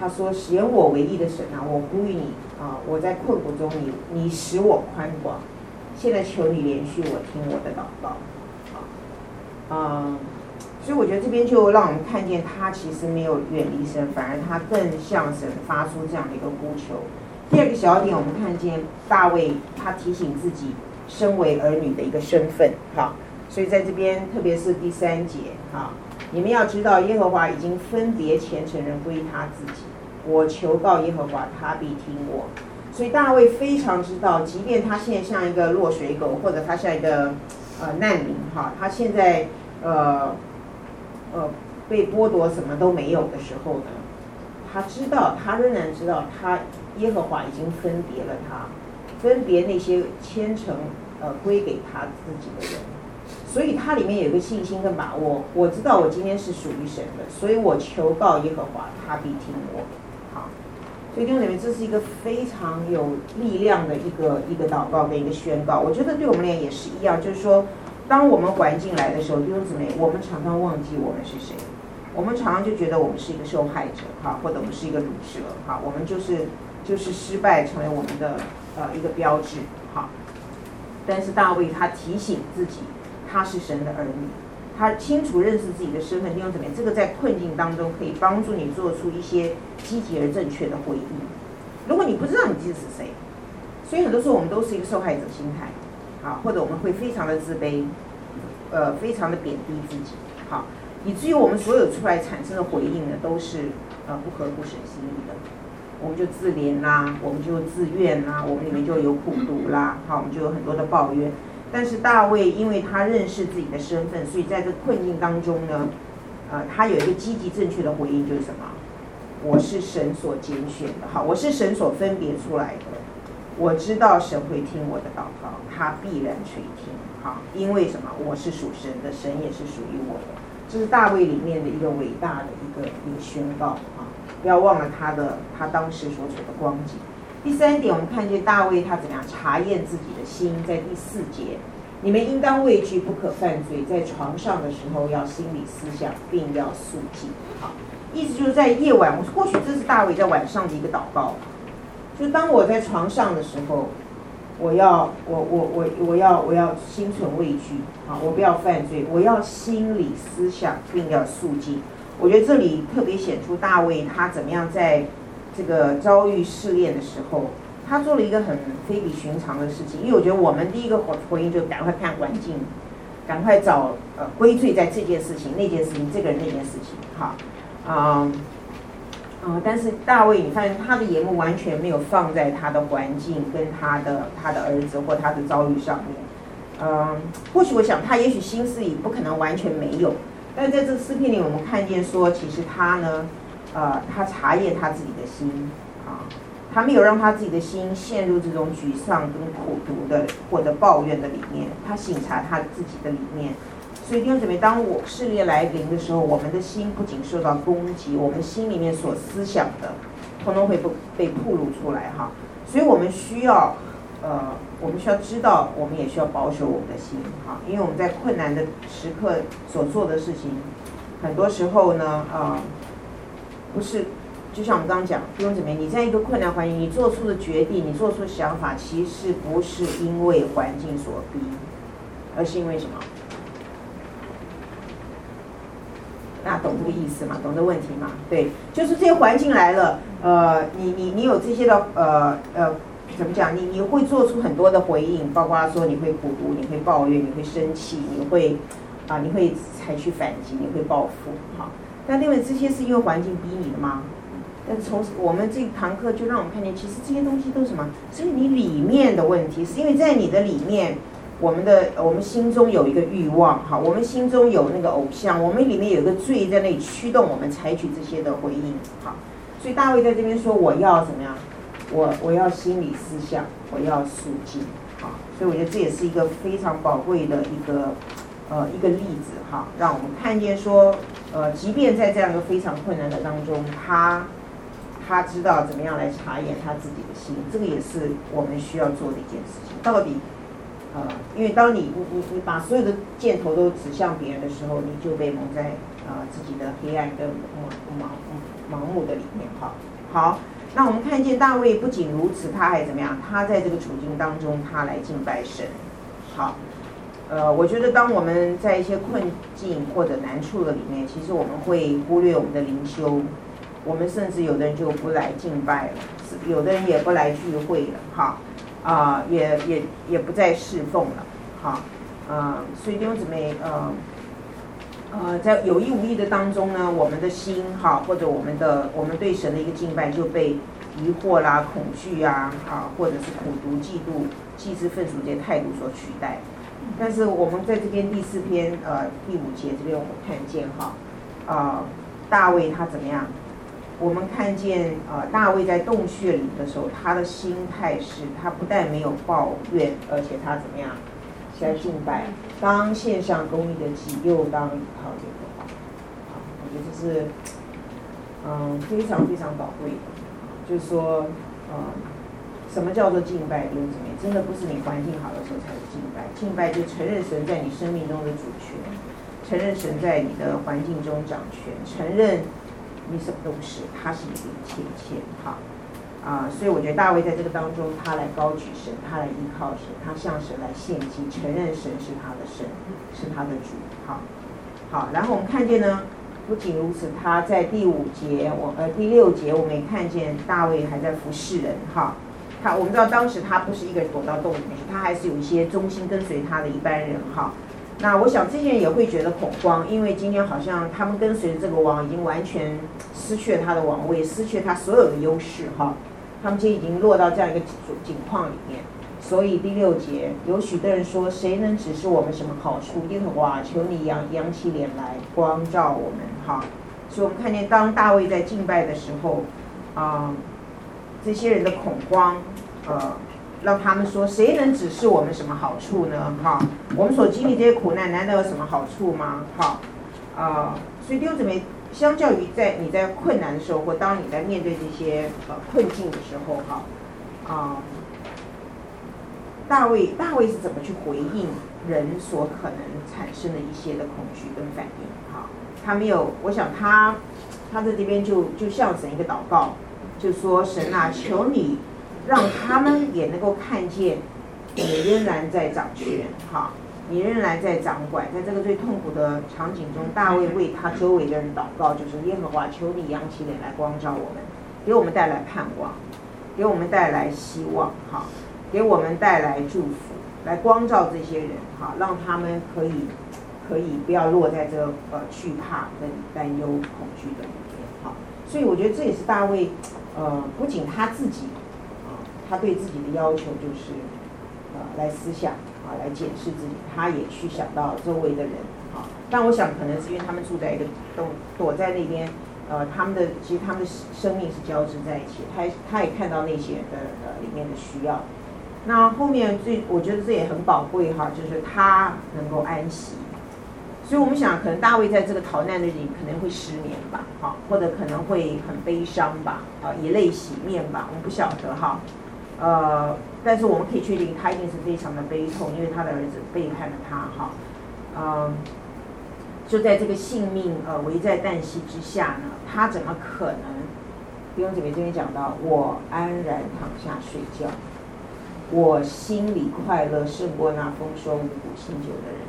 他说显我为义的神啊，我呼吁你啊，我在困苦中你你使我宽广，现在求你怜恤我，听我的祷告。啊嗯，所以我觉得这边就让我们看见他其实没有远离神，反而他更向神发出这样的一个呼求。第二个小点，我们看见大卫他提醒自己身为儿女的一个身份，哈。所以在这边，特别是第三节，哈，你们要知道耶和华已经分别虔诚人归他自己。我求告耶和华，他必听我。所以大卫非常知道，即便他现在像一个落水狗，或者他像一个呃难民，哈，他现在。呃，呃，被剥夺什么都没有的时候呢，他知道，他仍然知道，他耶和华已经分别了他，分别那些虔诚呃归给他自己的人，所以他里面有一个信心跟把握。我知道我今天是属于神的，所以我求告耶和华，他必听我。所以弟兄姊妹，这是一个非常有力量的一个一个祷告跟一个宣告。我觉得对我们俩也是一样，就是说。当我们环境来的时候，弟兄姊妹，我们常常忘记我们是谁，我们常常就觉得我们是一个受害者，哈，或者我们是一个鲁蛇，哈，我们就是就是失败成为我们的呃一个标志，哈。但是大卫他提醒自己，他是神的儿女，他清楚认识自己的身份，弟兄姊妹，这个在困境当中可以帮助你做出一些积极而正确的回应。如果你不知道你自己是谁，所以很多时候我们都是一个受害者心态。啊，或者我们会非常的自卑，呃，非常的贬低自己，好，以至于我们所有出来产生的回应呢，都是呃不合乎神心意的。我们就自怜啦，我们就自怨啦，我们里面就有苦毒啦，好，我们就有很多的抱怨。但是大卫因为他认识自己的身份，所以在这困境当中呢，呃，他有一个积极正确的回应，就是什么？我是神所拣选的，好，我是神所分别出来的。我知道神会听我的祷告，他必然垂听。好，因为什么？我是属神的，神也是属于我的。这是大卫里面的一个伟大的一个一个宣告啊！不要忘了他的他当时所处的光景。第三点，我们看见大卫他怎样查验自己的心，在第四节，你们应当畏惧，不可犯罪，在床上的时候要心理思想，并要肃静。好，意思就是在夜晚，或许这是大卫在晚上的一个祷告。就当我在床上的时候，我要我我我我要我要心存畏惧啊！我不要犯罪，我要心理思想，并要肃静。我觉得这里特别显出大卫他怎么样在这个遭遇试炼的时候，他做了一个很非比寻常的事情。因为我觉得我们第一个回回应就赶快看环境，赶快找呃归罪在这件事情、那件事情、这个人、那件事情，哈，啊、嗯，但是大卫，你看他的眼目完全没有放在他的环境跟他的他的儿子或他的遭遇上面，嗯、或许我想他也许心思里不可能完全没有，但在这个诗篇里，我们看见说，其实他呢，呃，他查验他自己的心，啊。他没有让他自己的心陷入这种沮丧跟苦毒的或者抱怨的里面，他醒察他自己的里面。所以弟兄姊妹，当我试炼来临的时候，我们的心不仅受到攻击，我们心里面所思想的，通通会不被暴露出来哈。所以我们需要，呃，我们需要知道，我们也需要保守我们的心哈，因为我们在困难的时刻所做的事情，很多时候呢，呃，不是。就像我们刚刚讲，弟兄姊妹，你在一个困难环境，你做出的决定，你做出的想法，其实不是因为环境所逼，而是因为什么？大家懂这个意思吗？懂这个问题吗？对，就是这些环境来了，呃，你你你有这些的，呃呃，怎么讲？你你会做出很多的回应，包括说你会苦读，你会抱怨，你会生气，你会啊，你会采取反击，你会报复，好。那另外这些是因为环境逼你的吗？但从我们这堂课就让我们看见，其实这些东西都是什么？是你里面的问题，是因为在你的里面，我们的我们心中有一个欲望，哈，我们心中有那个偶像，我们里面有一个罪在那里驱动我们采取这些的回应，好，所以大卫在这边说，我要怎么样？我我要心理思想，我要肃静，好，所以我觉得这也是一个非常宝贵的一个呃一个例子，哈，让我们看见说，呃，即便在这样一个非常困难的当中，他。他知道怎么样来查验他自己的心，这个也是我们需要做的一件事情。到底，呃，因为当你你你把所有的箭头都指向别人的时候，你就被蒙在、呃、自己的黑暗跟盲盲盲目的里面。好，好，那我们看见大卫不仅如此，他还怎么样？他在这个处境当中，他来敬拜神。好，呃，我觉得当我们在一些困境或者难处的里面，其实我们会忽略我们的灵修。我们甚至有的人就不来敬拜了，有的人也不来聚会了，哈，啊，也也也不再侍奉了，哈，啊，所以弟兄姊妹，呃，呃，在有意无意的当中呢，我们的心，哈，或者我们的我们对神的一个敬拜就被疑惑啦、恐惧啊，啊，或者是苦毒、嫉妒、嫉之愤俗这些态度所取代。但是我们在这边第四篇，呃，第五节这边我们看见，哈，啊，大卫他怎么样？我们看见、呃，大卫在洞穴里的时候，他的心态是，他不但没有抱怨，而且他怎么样？在敬拜，当献上公义的祭，又当倚靠耶和华。好，我觉得这是嗯非常非常宝贵的。就是说，嗯，什么叫做敬拜？弟兄姊妹，真的不是你环境好的时候才是敬拜。敬拜就承认神在你生命中的主权，承认神在你的环境中掌权，承认。你什么都不是，他是你的一切一切，好啊，所以我觉得大卫在这个当中，他来高举神，他来依靠神，他向神来献祭，承认神是他的神，是他的主，好，好，然后我们看见呢，不仅如此，他在第五节，我呃第六节，我们也看见大卫还在服侍人，哈，他我们知道当时他不是一个人躲到洞里面，他还是有一些忠心跟随他的一般人，哈。那我想这些人也会觉得恐慌，因为今天好像他们跟随的这个王已经完全失去了他的王位，失去了他所有的优势哈。他们今天已经落到这样一个境况里面，所以第六节有许多人说：“谁能指示我们什么好处？”耶和华，求你扬扬起脸来光照我们哈。所以我们看见当大卫在敬拜的时候，啊、这些人的恐慌，呃。让他们说，谁能指示我们什么好处呢？哈，我们所经历这些苦难，难道有什么好处吗？哈，啊、呃，所以弟兄姊妹，相较于在你在困难的时候，或当你在面对这些呃困境的时候，哈，啊、大卫大卫是怎么去回应人所可能产生的一些的恐惧跟反应？哈，他没有，我想他他在这边就就向神一个祷告，就说神啊，求你。让他们也能够看见，你仍然在掌权，哈，你仍然在掌管，在这个最痛苦的场景中，大卫为他周围的人祷告，就是耶和华，求你扬起脸来光照我们，给我们带来盼望，给我们带来希望，哈，给我们带来祝福，来光照这些人，哈，让他们可以可以不要落在这个呃惧怕跟担忧、恐惧的里面。好，所以我觉得这也是大卫，呃，不仅他自己啊，他对自己的要求就是呃来思想啊，来检视自己，他也去想到周围的人啊。但我想可能是因为他们住在一个都躲在那边，呃，他们的其实他们的生命是交织在一起，他他也看到那些的呃里面的需要。那后面最，我觉得这也很宝贵哈，就是他能够安息。所以我们想，可能大卫在这个逃难的里可能会失眠吧，哈，或者可能会很悲伤吧，啊，以泪洗面吧，我们不晓得哈，呃，但是我们可以确定，他一定是非常的悲痛，因为他的儿子背叛了他，哈，嗯，就在这个性命呃危在旦夕之下呢，他怎么可能？弟兄姊妹这边讲到，我安然躺下睡觉。我心里快乐胜过那丰收五谷新酒的人，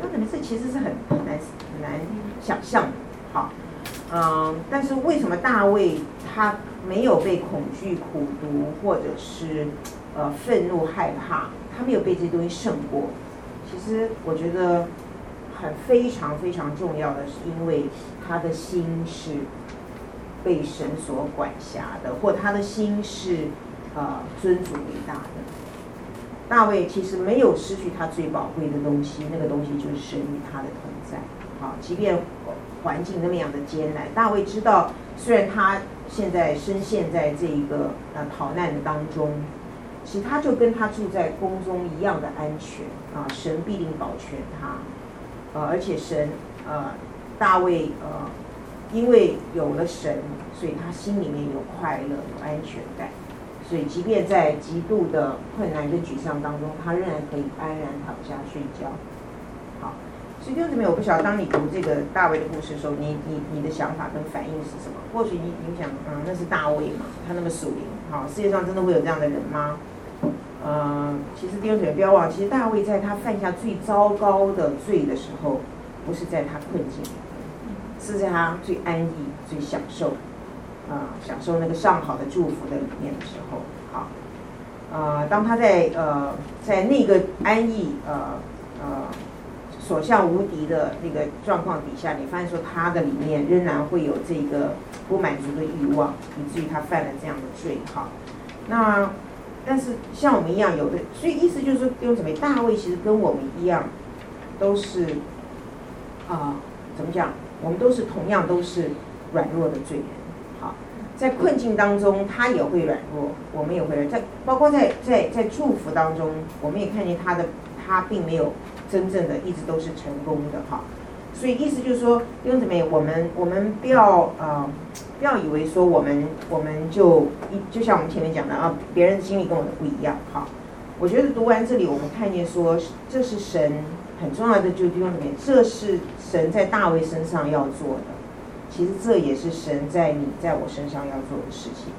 那可能这其实是很很难很难想象的，好，嗯，但是为什么大卫他没有被恐惧、苦毒或者是呃愤怒、害怕，他没有被这些东西胜过？其实我觉得很非常非常重要的是，因为他的心是被神所管辖的，或他的心是。呃，尊主为大的大卫其实没有失去他最宝贵的东西，那个东西就是神与他的同在。好，即便环境那么样的艰难，大卫知道，虽然他现在深陷在这一个呃逃难的当中，其实他就跟他住在宫中一样的安全啊，神必定保全他。呃，而且神呃，大卫呃，因为有了神，所以他心里面有快乐，有安全感。所以，即便在极度的困难跟沮丧当中，他仍然可以安然躺下睡觉。好，所以弟兄姊妹，我不晓得当你读这个大卫的故事的时候，你你你的想法跟反应是什么？或许你你想，嗯，那是大卫嘛，他那么属灵，好，世界上真的会有这样的人吗？呃，其实弟兄姊妹不要忘，其实大卫在他犯下最糟糕的罪的时候，不是在他困境，是在他最安逸、最享受。啊，享受那个上好的祝福的里面的时候，好，呃，当他在呃在那个安逸呃呃所向无敌的那个状况底下，你发现说他的里面仍然会有这个不满足的欲望，以至于他犯了这样的罪。好，那但是像我们一样有的，所以意思就是说，用什么，大卫其实跟我们一样，都是啊、怎么讲？我们都是同样都是软弱的罪人。在困境当中，他也会软弱，我们也会软。在包括在在在祝福当中，我们也看见他的他并没有真正的一直都是成功的哈。所以意思就是说，弟兄姊妹，我们我们不要呃不要以为说我们我们就一就像我们前面讲的啊，别人的经历跟我的不一样哈。我觉得读完这里，我们看见说这是神很重要的，就弟兄姊妹，这是神在大卫身上要做的。其实这也是神在你在我身上要做的事情，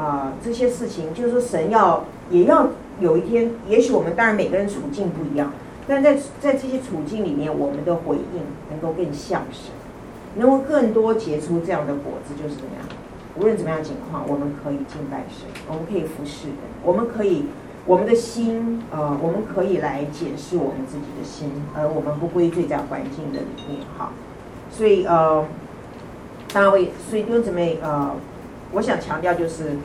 啊、这些事情就是说神要也要有一天，也许我们当然每个人处境不一样，但在在这些处境里面，我们的回应能够更像神，能够更多结出这样的果子，就是怎么样？无论怎么样情况，我们可以敬拜神，我们可以服侍人，我们可以我们的心，呃，我们可以来检视我们自己的心，而我们不归罪在环境的里面，哈，所以呃。大卫，所以弟兄姊妹，呃，我想强调就是，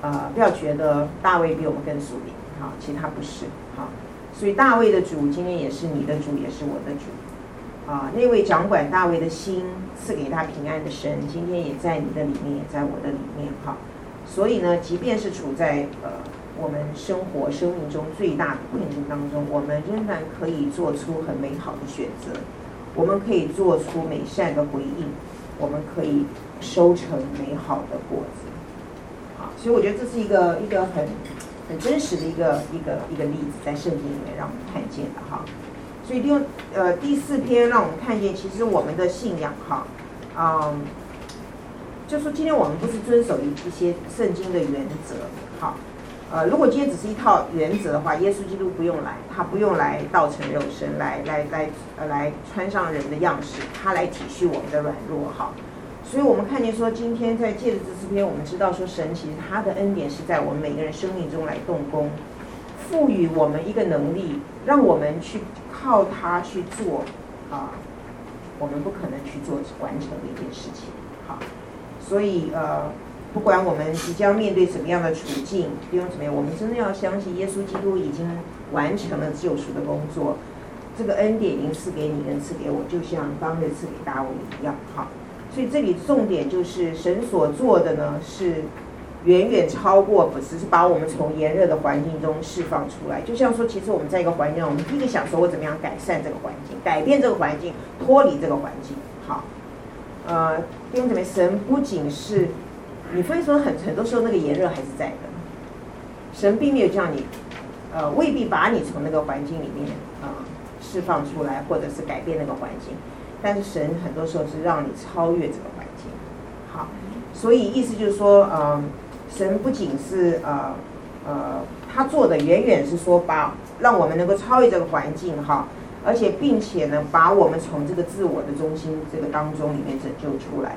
呃，不要觉得大卫比我们更属灵，好，其实他不是，好，所以大卫的主今天也是你的主，也是我的主，啊，那位掌管大卫的心，赐给他平安的神，今天也在你的里面，也在我的里面，哈，所以呢，即便是处在呃我们生活生命中最大的困境当中，我们仍然可以做出很美好的选择，我们可以做出美善的回应。我们可以收成美好的果子，好，所以我觉得这是一个一个很很真实的一个一个一个例子，在圣经里面让我们看见的哈。所以第呃第四篇让我们看见，其实我们的信仰哈，嗯，就说今天我们不是遵守一一些圣经的原则，好。呃，如果今天只是一套原则的话，耶稣基督不用来，他不用来道成肉身，来来来呃来穿上人的样式，他来体恤我们的软弱哈。所以我们看见说，今天在借着这四篇，我们知道说，神其实他的恩典是在我们每个人生命中来动工，赋予我们一个能力，让我们去靠他去做啊，我们不可能去做完成的一件事情。好，所以呃，不管我们即将面对什么样的处境，不用怎么样，我们真的要相信耶稣基督已经完成了救赎的工作。这个恩典已经赐给你，跟赐给我，就像当日赐给大卫一样。好，所以这里重点就是神所做的呢，是远远超过，不只是把我们从炎热的环境中释放出来。就像说，其实我们在一个环境，我们第一个想说，我怎么样改善这个环境，改变这个环境，脱离这个环境。好，呃，弟兄姊妹，神不仅是你会说很很多时候那个炎热还是在的，神并没有叫你，呃，未必把你从那个环境里面啊。呃释放出来，或者是改变那个环境，但是神很多时候是让你超越这个环境。好，所以意思就是说，呃，神不仅是呃呃，他做的远远是说把让我们能够超越这个环境哈，而且并且呢，把我们从这个自我的中心这个当中里面拯救出来，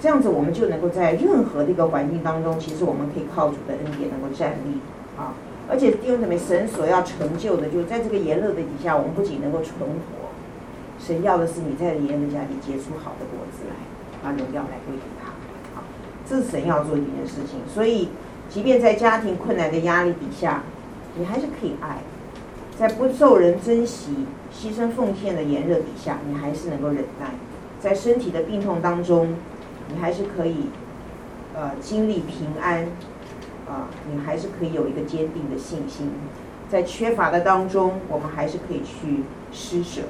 这样子我们就能够在任何的一个环境当中，其实我们可以靠主的恩典能够站立啊。而且弟兄姊妹，神所要成就的，就在这个炎热的底下，我们不仅能够存活，神要的是你在炎热的家里结出好的果子来，把荣耀来归给他。好，这是神要做的一件事情。所以，即便在家庭困难的压力底下，你还是可以爱；在不受人珍惜、牺牲奉献的炎热底下，你还是能够忍耐；在身体的病痛当中，你还是可以呃经历平安。啊，你还是可以有一个坚定的信心，在缺乏的当中，我们还是可以去施舍。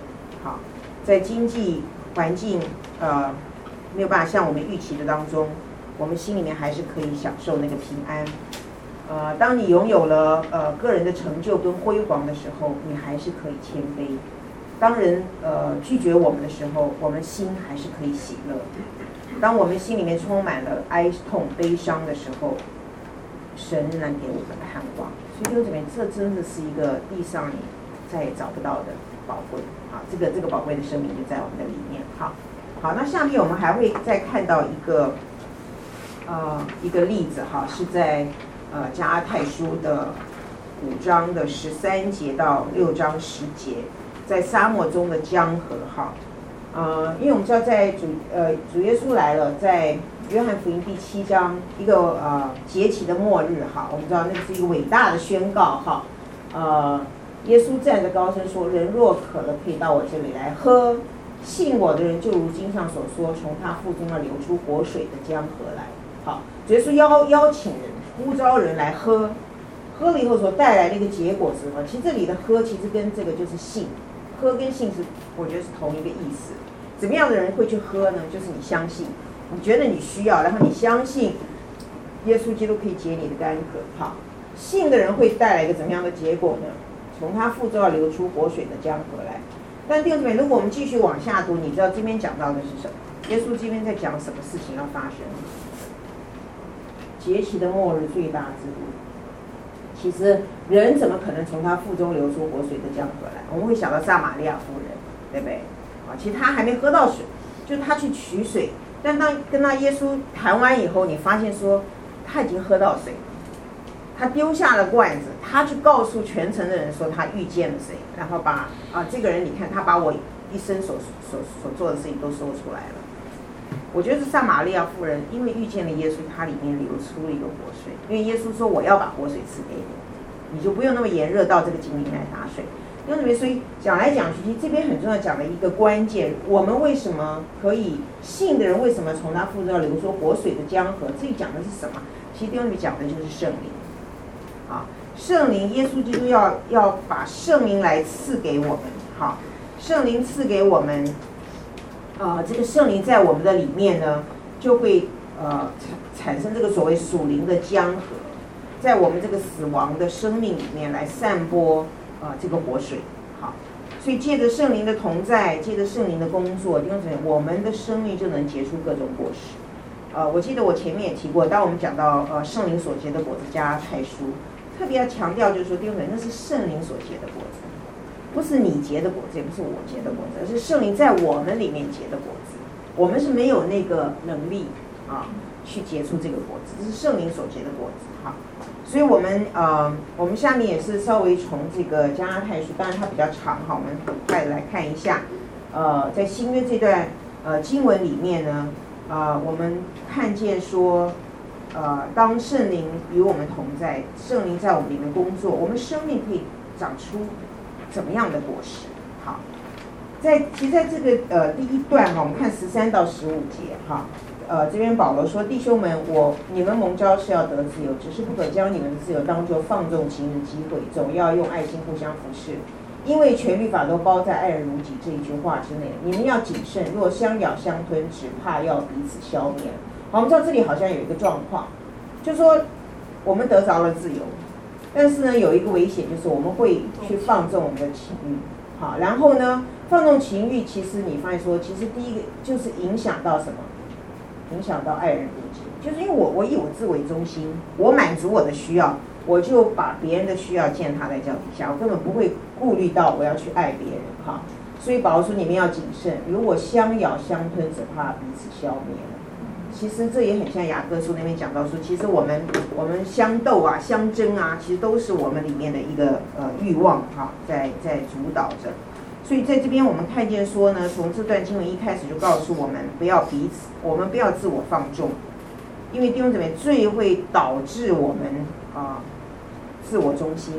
好，在经济环境呃没有办法像我们预期的当中，我们心里面还是可以享受那个平安。呃，当你拥有了呃个人的成就跟辉煌的时候，你还是可以谦卑。当人呃拒绝我们的时候，我们心还是可以喜乐。当我们心里面充满了哀痛悲伤的时候。神仍然给我们盼望，所以弟兄姊妹，这真的是一个地上你再也找不到的宝贵啊！这个这个宝贵的生命就在我们的里面。好，好，那下面我们还会再看到一个呃一个例子哈，是在呃加拉太书的五章的十三节到六章十节，在沙漠中的江河哈，呃，因为我们知道在主呃主耶稣来了，在约翰福音第七章，一个呃节期的末日哈，我们知道那是一个伟大的宣告哈，呃，耶稣站着高声说：“人若渴了，可以到我这里来喝，信我的人就如经上所说，从他腹中要流出活水的江河来。”好，耶稣邀邀请人，呼召人来喝，喝了以后所带来的一个结果是什么？其实这里的喝，其实跟这个就是信，喝跟信是我觉得是同一个意思。怎么样的人会去喝呢？就是你相信。你觉得你需要，然后你相信耶稣基督可以解你的干渴，好，信的人会带来一个怎么样的结果呢？从他腹中要流出活水的江河来。但弟兄姊妹，如果我们继续往下读，你知道这边讲到的是什么？耶稣这边在讲什么事情要发生？节期的末日最大之日。其实人怎么可能从他腹中流出活水的江河来？我们会想到撒玛利亚妇人，对不对？啊，其实他还没喝到水，就他去取水。但当跟那耶稣谈完以后，你发现说他已经喝到水，他丢下了罐子，他去告诉全城的人说他遇见了谁，然后把啊这个人你看他把我一生所所所做的事情都说出来了。我觉得是撒玛利亚妇人因为遇见了耶稣，他里面流出了一个活水，因为耶稣说我要把活水赐给你，你就不用那么炎热到这个井里面来打水。因为所以讲来讲去，其实这边很重要，讲的一个关键，我们为什么可以信的人，为什么从他腹中要流出活水的江河？这里讲的是什么？其实弟兄里面讲的就是圣灵，啊，圣灵，耶稣基督要要把圣灵来赐给我们，好，圣灵赐给我们，啊，这个圣灵在我们的里面呢，就会呃产产生这个所谓属灵的江河，在我们这个死亡的生命里面来散播。啊，这个活水，好，所以借着圣灵的同在，借着圣灵的工作，弟兄姊妹，我们的生命就能结出各种果实。呃，我记得我前面也提过，当我们讲到呃圣灵所结的果子，加菜蔬特别要强调，就是说弟兄姊妹，那是圣灵所结的果子，不是你结的果子，也不是我结的果子，而是圣灵在我们里面结的果子。我们是没有那个能力啊，去结出这个果子，这是圣灵所结的果子，哈。所以，我们呃，我们下面也是稍微从这个加拉太书，当然它比较长哈，我们很快来看一下。呃，在新约这段呃经文里面呢，啊、呃，我们看见说，呃，当圣灵与我们同在，圣灵在我们里面工作，我们生命可以长出怎么样的果实？好，在其实在这个呃第一段哈，我们看十三到十五节哈。呃，这边保罗说：“弟兄们，我你们蒙召是要得自由，只是不可将你们的自由当做放纵情人机会，总要用爱心互相服侍，因为全律法都包在爱人如己这一句话之内。你们要谨慎，若相咬相吞，只怕要彼此消灭。”好，我们知道这里好像有一个状况，就说我们得着了自由，但是呢，有一个危险，就是我们会去放纵我们的情欲。好，然后呢，放纵情欲，其实你发现说，其实第一个就是影响到什么？影响到爱人，就是因为我我以我自为中心，我满足我的需要，我就把别人的需要践踏在脚底下，我根本不会顾虑到我要去爱别人哈。所以宝宝说你们要谨慎，如果相咬相吞，只怕彼此消灭了。其实这也很像雅各书那边讲到说，其实我们我们相斗啊、相争啊，其实都是我们里面的一个呃欲望哈，在在主导着。所以在这边我们看见说呢，从这段经文一开始就告诉我们，不要彼此，我们不要自我放纵，因为弟兄姊妹罪会导致我们啊自我中心，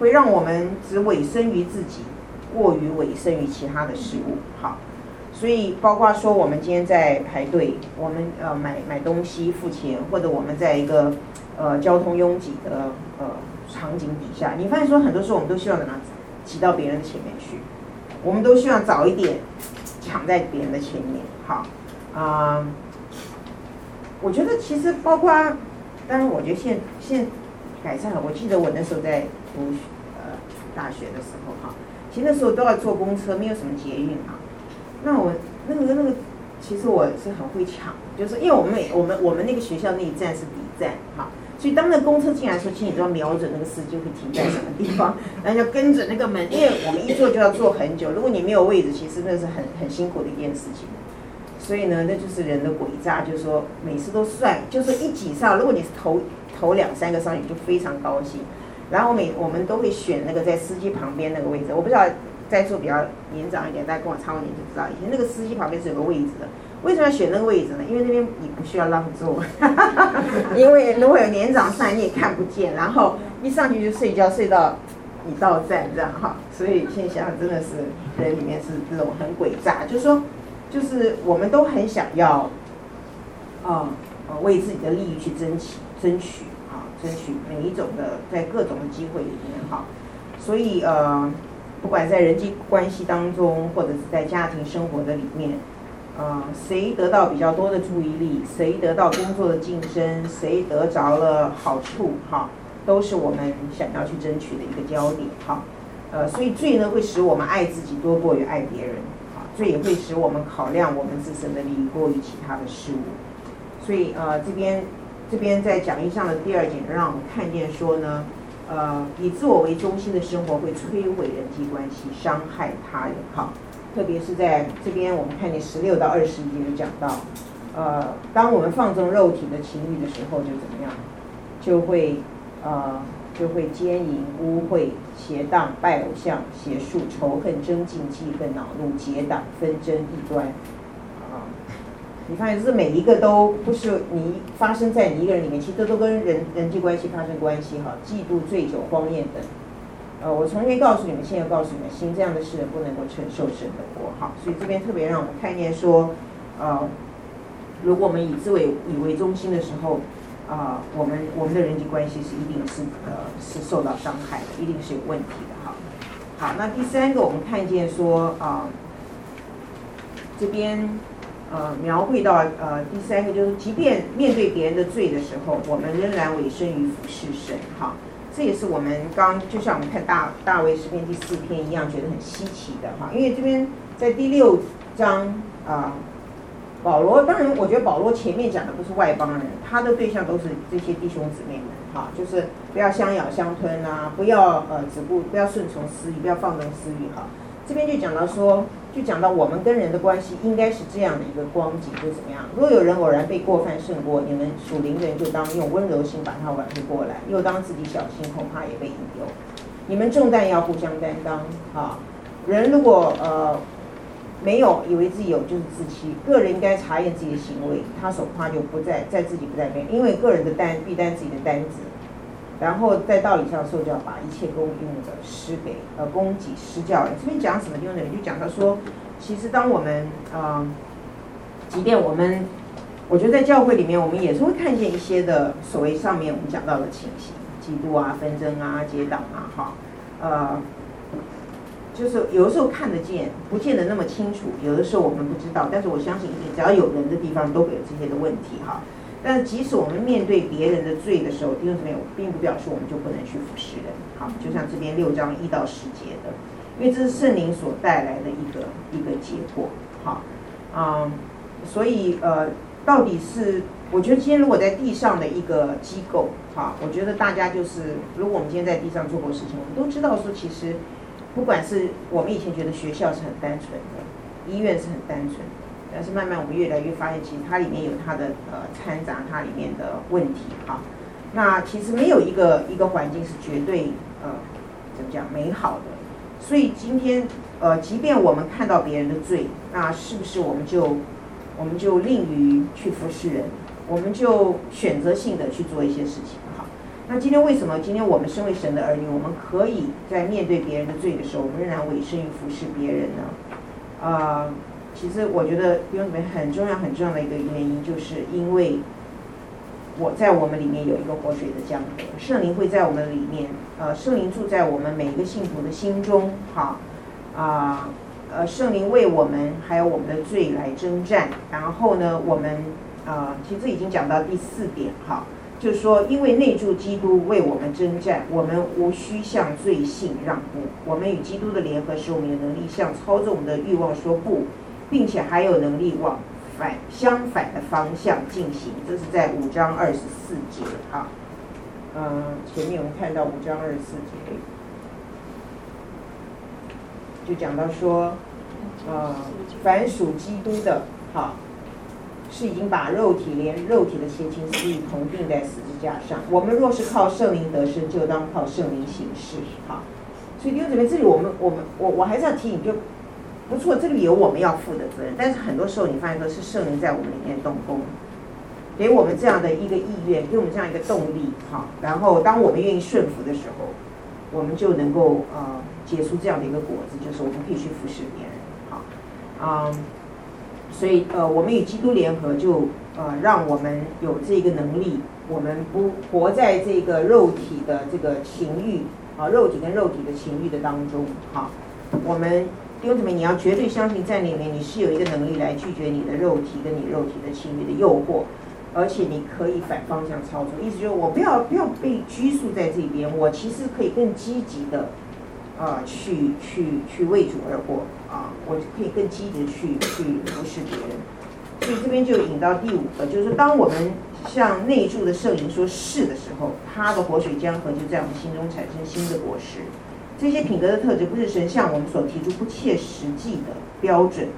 会让我们只委身于自己，过于委身于其他的事物。好，所以包括说我们今天在排队，我们呃买买东西付钱，或者我们在一个呃交通拥挤的呃场景底下，你发现说很多时候我们都希望怎么样挤到别人的前面去。我们都希望早一点抢在别人的前面，好啊、我觉得其实包括，当然我觉得现现改善了。我记得我那时候在读呃大学的时候哈，其实那时候都要坐公车，没有什么捷运啊。那我那个那个，其实我是很会抢，就是因为我们每我们我们那个学校那一站是底站哈。所以当那个公车进来的时候，其实你都要瞄准那个司机会停在什么地方，然后要跟着那个门，因为我们一坐就要坐很久。如果你没有位置，其实那是很很辛苦的一件事情。所以呢，那就是人的诡诈，就是说每次都算，就是一挤上，如果你是头头两三个上去，就非常高兴。然后每我们都会选那个在司机旁边那个位置。我不知道在座比较年长一点，大家跟我差不多年就知道，以前那个司机旁边是有个位置的。为什么要选那个位置呢？因为那边你不需要让座，因为如果有年长上来你也看不见，然后一上去就睡觉，睡到你到站这样哈。所以现在想想真的是人里面是这种很诡诈，就是说，就是我们都很想要，啊、呃，为自己的利益去争取，争取啊，争取每一种的在各种的机会里面哈。所以呃，不管在人际关系当中，或者是在家庭生活的里面。呃，谁得到比较多的注意力，谁得到工作的晋升，谁得着了好处，哈，都是我们想要去争取的一个焦点，哈。呃，所以罪呢会使我们爱自己多过于爱别人，啊，罪也会使我们考量我们自身的利益过于其他的事物。所以呃，这边这边在讲义上的第二点，让我们看见说呢，呃，以自我为中心的生活会摧毁人际关系，伤害他人，哈。特别是在这边，我们看见十六到二十一节讲到，呃，当我们放纵肉体的情欲的时候，就怎么样，就会呃，就会奸淫、污秽、邪荡、拜偶像、邪术、仇恨、争竞、记恨、恼怒、结党、纷争、异端，你发现这每一个都不是你发生在你一个人里面，其实这都跟人人际关系发生关系哈，嫉妒、醉酒、荒宴等。呃，我从前告诉你们，现在告诉你们，行这样的事不能够承受神的国。好，所以这边特别让我们看见说，呃，如果我们以自为以为中心的时候，啊、我们我们的人际关系是一定是呃是受到伤害的，一定是有问题的。哈，好，那第三个我们看见说啊、这边呃描绘到呃第三个就是，即便面对别人的罪的时候，我们仍然委身于服侍神。哈。这也是我们刚就像我们看大大卫诗篇第四篇一样，觉得很稀奇的哈。因为这边在第六章啊，保罗当然，我觉得保罗前面讲的不是外邦人，他的对象都是这些弟兄姊妹们哈，就是不要相咬相吞啊，不要呃只顾不要顺从私欲，不要放纵私欲哈。这边就讲到说。就讲到我们跟人的关系应该是这样的一个光景，就怎么样？如果有人偶然被过犯胜过，你们属灵人就当用温柔心把他挽回过来，又当自己小心，恐怕也被引诱。你们重担要互相担当啊！人如果呃没有以为自己有就是自欺。个人应该查验自己的行为，他所夸就不在在自己不在边，因为个人的担必担自己的担子。然后在道理上受教，把一切供应的施给呃供给施教。这边讲什么地方呢？就讲到说，其实当我们啊、呃，即便我们，我觉得在教会里面，我们也是会看见一些的所谓上面我们讲到的情形，嫉妒啊、纷争啊、结党啊，哈，呃。就是有的时候看得见，不见得那么清楚；有的时候我们不知道，但是我相信，只要有人的地方，都会有这些的问题哈。但是即使我们面对别人的罪的时候，弟兄姊妹，并不表示我们就不能去服侍人。好，就像这边六章一到十节的，因为这是圣灵所带来的一个一个结果。好，嗯，所以呃，到底是我觉得今天如果在地上的一个机构，好，我觉得大家就是，如果我们今天在地上做过事情，我们都知道说，其实。不管是我们以前觉得学校是很单纯的，医院是很单纯的，但是慢慢我们越来越发现，其实它里面有它的呃掺杂它里面的问题哈。那其实没有一个一个环境是绝对呃怎么讲美好的。所以今天呃，即便我们看到别人的罪，那是不是我们就我们就吝于去服侍人，我们就选择性的去做一些事情？那今天为什么今天我们身为神的儿女，我们可以在面对别人的罪的时候，我们仍然委身于服侍别人呢？啊、其实我觉得弟兄姊妹很重要很重要的一个原因，就是因为我在我们里面有一个活水的江河，圣灵会在我们里面，呃，圣灵住在我们每一个信徒的心中，好，啊、呃，圣灵为我们还有我们的罪来征战，然后呢，我们啊、其实已经讲到第四点，哈。就是说，因为内住基督为我们征战，我们无需向罪性让步。我们与基督的联合使我们有能力向操纵的欲望说不，并且还有能力往反相反的方向进行。这是在五章二十四节啊。嗯，前面我们看到五章二十四节，就讲到说，呃，凡属基督的，好。是已经把肉体连肉体的邪情私欲同钉在十字架上。我们若是靠圣灵得生，就当靠圣灵行事。好，所以弟兄姊妹，这里我们我们我我还是要提醒，就不错，这里有我们要负的责任。但是很多时候你发现说是圣灵在我们里面动工，给我们这样的一个意愿，给我们这样一个动力。好，然后当我们愿意顺服的时候，我们就能够呃结出这样的一个果子，就是我们可以去服侍别人。好，嗯。所以，呃，我们与基督联合就，就呃，让我们有这个能力，我们不活在这个肉体的这个情欲啊，肉体跟肉体的情欲的当中。好，我们弟兄姊妹，你要绝对相信，在里面你是有一个能力来拒绝你的肉体跟你肉体的情欲的诱惑，而且你可以反方向操作。意思就是，我不要不要被拘束在这边，我其实可以更积极的。啊、去去去为主而活啊！我可以更积极的去去服侍别人，所以这边就引到第五个，就是，当我们向内住的圣灵说是的时候，他的活水江河就在我们心中产生新的果实。这些品格的特质不是神向我们所提出不切实际的标准，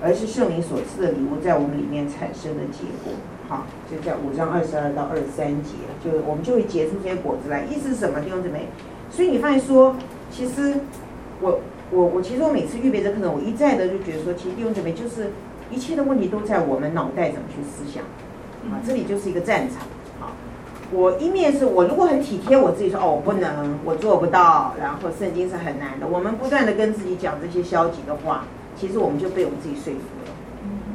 而是圣灵所赐的礼物在我们里面产生的结果。好，就在五章二十二到二十三节，就我们就会结出这些果子来。意思是什么？弟兄姊妹，所以你发现说。其实我，我我其实我每次预备这课程，我一再的就觉得说，其实弟兄姊妹就是一切的问题都在我们脑袋怎么去思想，啊，这里就是一个战场，我一面是我如果很体贴我自己说，哦，我不能，我做不到，然后圣经是很难的，我们不断的跟自己讲这些消极的话，其实我们就被我们自己说服了，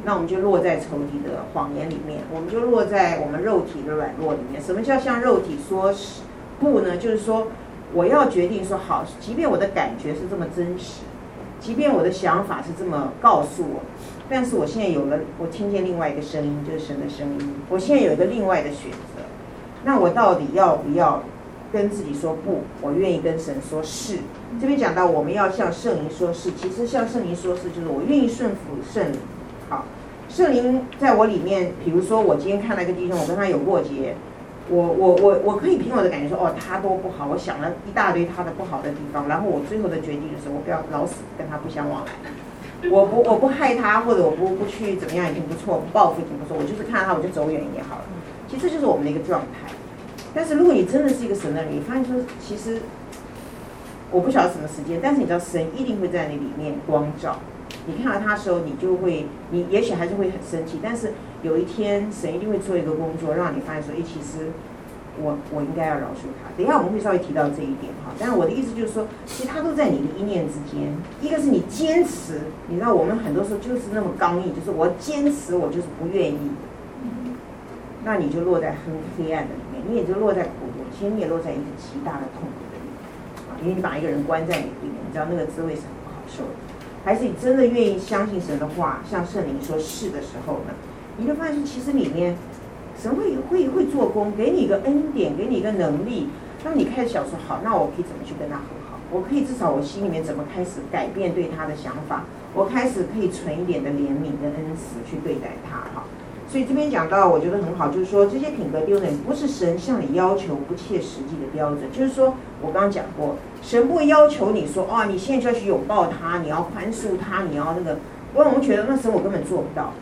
那我们就落在仇敌的谎言里面，我们就落在我们肉体的软弱里面。什么叫向肉体说是不呢？就是说。我要决定说好，即便我的感觉是这么真实，即便我的想法是这么告诉我，但是我现在有了，我听见另外一个声音，就是神的声音。我现在有一个另外的选择，那我到底要不要跟自己说不？我愿意跟神说是。这边讲到我们要向圣灵说是，其实向圣灵说是，就是我愿意顺服圣灵。好，圣灵在我里面，比如说我今天看到一个弟兄，我跟他有过节。我我我我可以凭我的感觉说，哦，他多不好，我想了一大堆他的不好的地方，然后我最后的决定就是，我不要老死跟他不相往来，我不我不害他，或者我不不去怎么样已经不错，不报复已经不错，我就是看到他我就走远一点好了。其实这就是我们的一个状态。但是如果你真的是一个神的人，你发现说，其实我不晓得什么时间，但是你知道神一定会在你里面光照，你看到他的时候，你就会，你也许还是会很生气，但是有一天神一定会做一个工作，让你发现说，哎，其实我我应该要饶恕他。等一下我们会稍微提到这一点哈，但是我的意思就是说，其实他都在你的一念之间。一个是你坚持，你知道我们很多时候就是那么刚毅，就是我坚持，我就是不愿意。那你就落在很黑暗的，你也就落在苦毒，其实你也落在一个极大的痛苦的里面啊！因为你把一个人关在里面，你知道那个滋味是很不好受的。还是你真的愿意相信神的话，像圣灵说是的时候呢，你就发现其实里面神会会会做工，给你一个恩典，给你一个能力，那你开始想说好，那我可以怎么去跟他和好？我可以至少我心里面怎么开始改变对他的想法？我开始可以存一点的怜悯跟恩慈去对待他。所以这边讲到，我觉得很好，就是说这些品格丢人不是神向你要求不切实际的标准，就是说我刚刚讲过，神不会要求你说，啊，你现在就要去拥抱他，你要宽恕他，你要那个，不然我们觉得那神我根本做不到。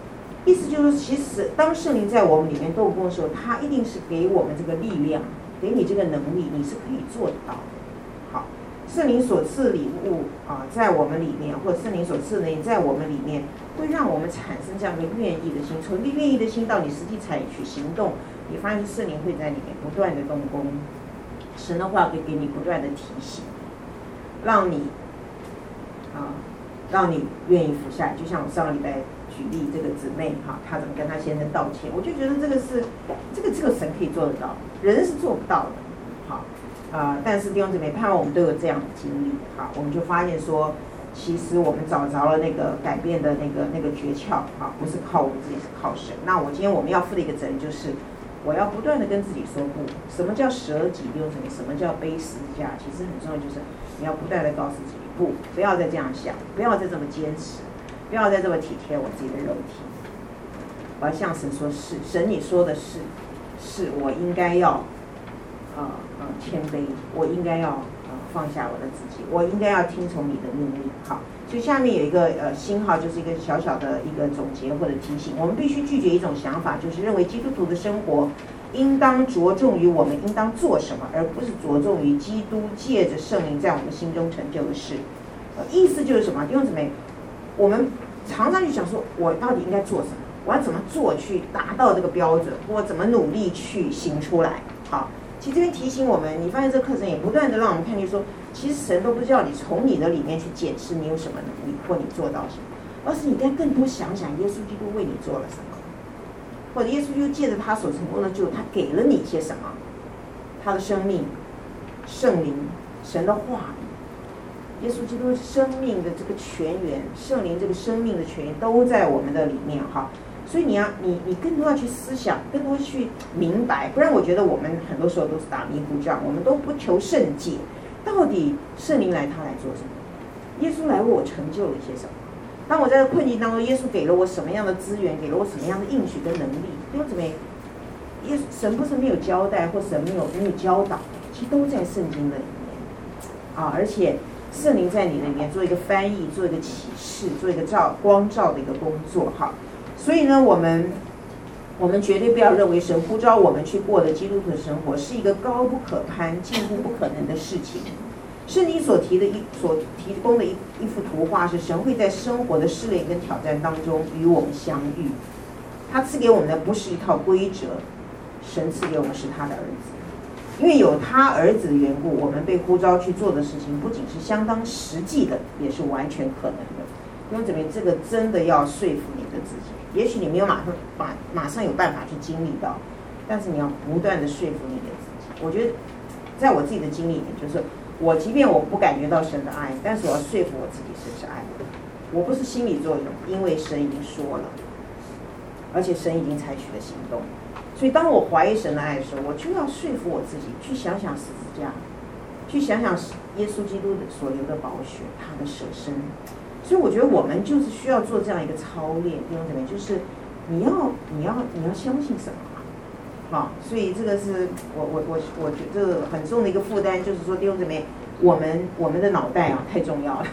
意思就是，其实当圣灵在我们里面动工的时候，他一定是给我们这个力量，给你这个能力，你是可以做得到的。圣灵所赐礼物啊，在我们里面，或圣灵所赐的在我们里面。会让我们产生这样的愿意的心，从愿意的心到你实际采取行动，你发现圣灵会在里面不断的动工，神的话会给你不断的提醒，让你啊，让你愿意服下。就像我上个礼拜举例这个姊妹哈，她怎么跟她先生道歉，我就觉得这个是这个这个神可以做得到，人是做不到的，好啊，但是弟兄姊妹盼望我们都有这样的经历，好，我们就发现说。其实我们找着了那个改变的那个那个诀窍好，不是靠我们自己，是靠神。那我今天我们要负的一个责任就是，我要不断的跟自己说不。什么叫舍己又什么？什么叫背十字架？其实很重要，就是你要不断的告诉自己不，不要再这样想，不要再这么坚持，不要再这么体贴我自己的肉体。我要向神说是，神你说的是，是我应该要，呃、呃、谦卑，我应该要呃。放下我的自己，我应该要听从你的命令。好，所以下面有一个呃星号，就是一个小小的一个总结或者提醒。我们必须拒绝一种想法，就是认为基督徒的生活应当着重于我们应当做什么，而不是着重于基督借着圣灵在我们心中成就的事。呃，意思就是什么？弟兄姊妹，我们常常去想说，我到底应该做什么？我要怎么做去达到这个标准？我怎么努力去行出来？好。其实这边提醒我们，你发现这个课程也不断的让我们看见说，其实神都不是要你从你的里面去检视你有什么能力或你做到什么，而是你该更多想想耶稣基督为你做了什么，或者耶稣就借着他所成功的救，他给了你一些什么，他的生命、圣灵、神的话语，耶稣基督生命的这个泉源，圣灵这个生命的泉源都在我们的里面哈。所以你要你你更多要去思想，更多去明白，不然我觉得我们很多时候都是打迷糊仗，我们都不求甚解。到底圣灵来他来做什么？耶稣来为我成就了一些什么？当我在这困境当中，耶稣给了我什么样的资源？给了我什么样的应许跟能力？因为怎么？耶神不是没有交代，或神没有没有教导，其实都在圣经的里面啊！而且圣灵在你的里面做一个翻译，做一个启示，做一个照光照的一个工作，哈。所以呢，我们我们绝对不要认为神呼召我们去过的基督徒生活是一个高不可攀、近乎不可能的事情。圣经所提的一所提供的一一幅图画是，神会在生活的试炼跟挑战当中与我们相遇。他赐给我们的不是一套规则，神赐给我们是他的儿子。因为有他儿子的缘故，我们被呼召去做的事情不仅是相当实际的，也是完全可能的。因为怎么，这个真的要说服你的自己。也许你没有马上把马上有办法去经历到，但是你要不断的说服你的自己。我觉得，在我自己的经历里面，就是我即便我不感觉到神的爱，但是我要说服我自己神是爱的。我不是心理作用，因为神已经说了，而且神已经采取了行动。所以当我怀疑神的爱的时候，我就要说服我自己去想想十字架，去想想耶稣基督的所流的宝血，他的舍身。所以我觉得我们就是需要做这样一个操练，弟兄姊妹，就是你要你要你要相信什么啊？好，所以这个是我我我我觉得很重的一个负担，就是说弟兄姊妹，我们我们的脑袋啊太重要了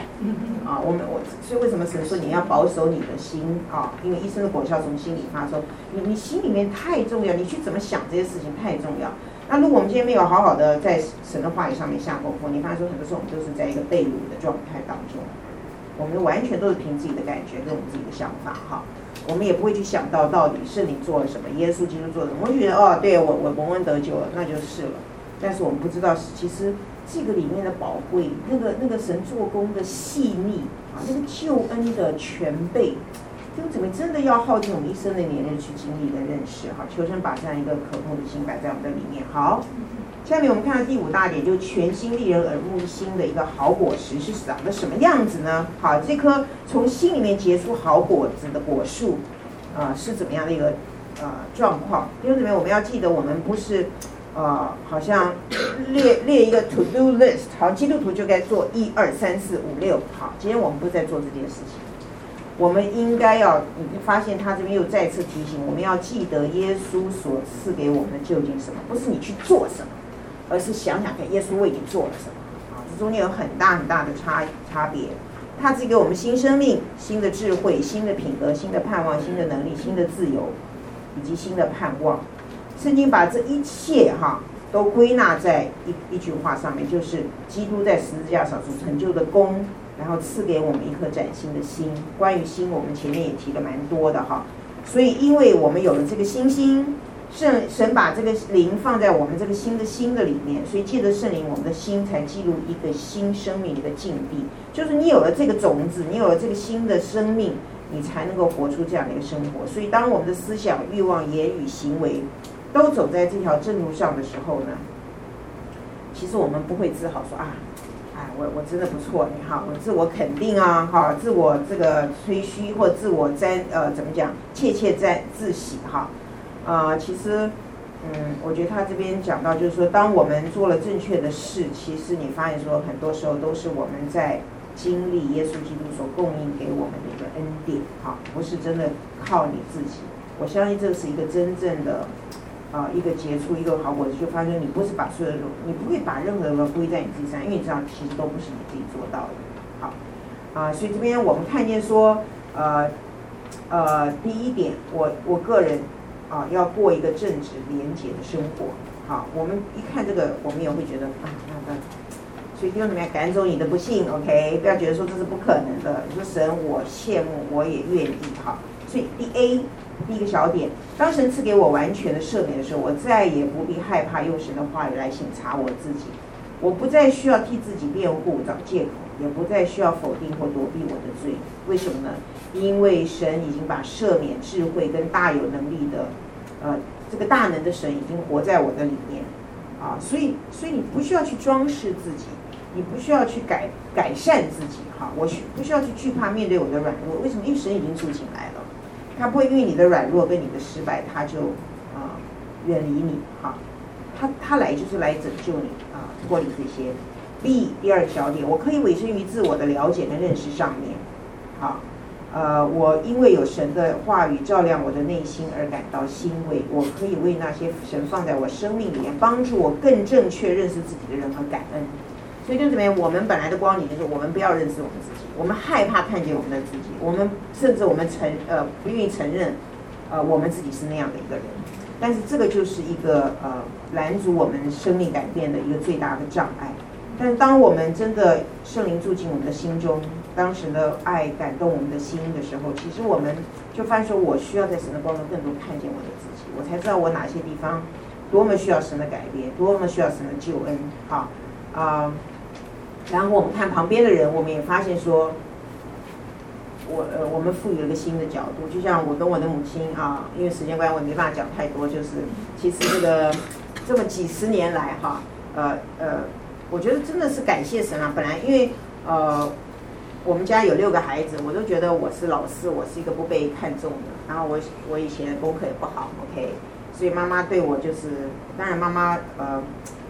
啊，我们我所以为什么神说你要保守你的心啊？因为一生的果效从心里发出，你你心里面太重要，你去怎么想这些事情太重要。那如果我们今天没有好好的在神的话语上面下功夫，你发现说很多时候我们都是在一个被掳的状态当中。我们完全都是凭自己的感觉跟我们自己的想法哈，我们也不会去想到到底圣灵做了什么，耶稣基督做了什么。我们觉得哦，对我我蒙恩得救了，那就是了。但是我们不知道是其实这个里面的宝贵，那个那个神做工的细腻啊，那个救恩的全备。就怎么真的要耗尽我们一生的年日去经历跟认识哈？求神把这样一个可控的心摆在我们的里面。好，下面我们看到第五大点，就全新令人耳目一新的一个好果实是长得什么样子呢？好，这棵从心里面结出好果子的果树，啊、呃，是怎么样的一个呃状况？因为这边我们要记得，我们不是呃好像列列一个 to do list，好，基督徒就该做一二三四五六。好，今天我们不再做这件事情。我们应该要，你发现他这边又再次提醒我们要记得耶稣所赐给我们的究竟什么？不是你去做什么，而是想想看耶稣为你做了什么。啊，这中间有很大很大的差差别。他赐给我们新生命、新的智慧、新的品格、新的盼望、新的能力、新的自由，以及新的盼望。圣经把这一切哈都归纳在一一句话上面，就是基督在十字架上所成就的功。然后赐给我们一颗崭新的心。关于心，我们前面也提了蛮多的哈。所以，因为我们有了这个新心，圣神把这个灵放在我们这个新的心的里面，所以借着圣灵，我们的心才进入一个新生命的境地。就是你有了这个种子，你有了这个新的生命，你才能够活出这样的一个生活。所以，当我们的思想、欲望、言语、行为都走在这条正路上的时候呢，其实我们不会自豪说啊。哎我我真的不错，你好，我自我肯定啊，哈，自我这个吹嘘或自我赞，呃，怎么讲，窃窃在自喜哈，呃，其实，嗯，我觉得他这边讲到就是说，当我们做了正确的事，其实你发现说，很多时候都是我们在经历耶稣基督所供应给我们的一个恩典，哈，不是真的靠你自己。我相信这是一个真正的。啊，一个杰出，一个好果子，就发现你不是把所有的，你不会把任何的归在你自己身上，因为你知道其实都不是你自己做到的。好，啊，所以这边我们看见说，呃，呃，第一点，我我个人啊要过一个正直廉洁的生活。好，我们一看这个，我们也会觉得啊，那那，所以弟兄姊妹赶走你的不幸，OK，不要觉得说这是不可能的。你说神，我羡慕，我也愿意。好，所以第 A。第一个小点，当神赐给我完全的赦免的时候，我再也不必害怕用神的话语来审查我自己，我不再需要替自己辩护找借口，也不再需要否定或躲避我的罪。为什么呢？因为神已经把赦免、智慧跟大有能力的，呃，这个大能的神已经活在我的里面，啊，所以，所以你不需要去装饰自己，你不需要去改改善自己，哈，我需不需要去惧怕面对我的软弱？为什么？因为神已经住进来了。他不会因为你的软弱跟你的失败，他就啊远离你哈。他他来就是来拯救你啊，脱离这些。B 第二小点，我可以委身于自我的了解跟认识上面。好，呃，我因为有神的话语照亮我的内心而感到欣慰。我可以为那些神放在我生命里面帮助我更正确认识自己的人和感恩。所以就怎么样？我们本来的光景就是我们不要认识我们自己，我们害怕看见我们的自己，我们甚至我们承呃不愿意承认，呃我们自己是那样的一个人。但是这个就是一个呃拦阻我们生命改变的一个最大的障碍。但是当我们真的圣灵住进我们的心中，当神的爱感动我们的心的时候，其实我们就发现说，我需要在神的光中更多看见我的自己，我才知道我哪些地方多么需要神的改变，多么需要神的救恩。好啊。然后我们看旁边的人，我们也发现说，我呃，我们赋予了一个新的角度。就像我跟我的母亲啊，因为时间关系，我没办法讲太多。就是其实这个这么几十年来哈，呃呃，我觉得真的是感谢神啊。本来因为呃，我们家有六个孩子，我都觉得我是老四，我是一个不被看重的。然后我我以前功课也不好，OK，所以妈妈对我就是，当然妈妈呃。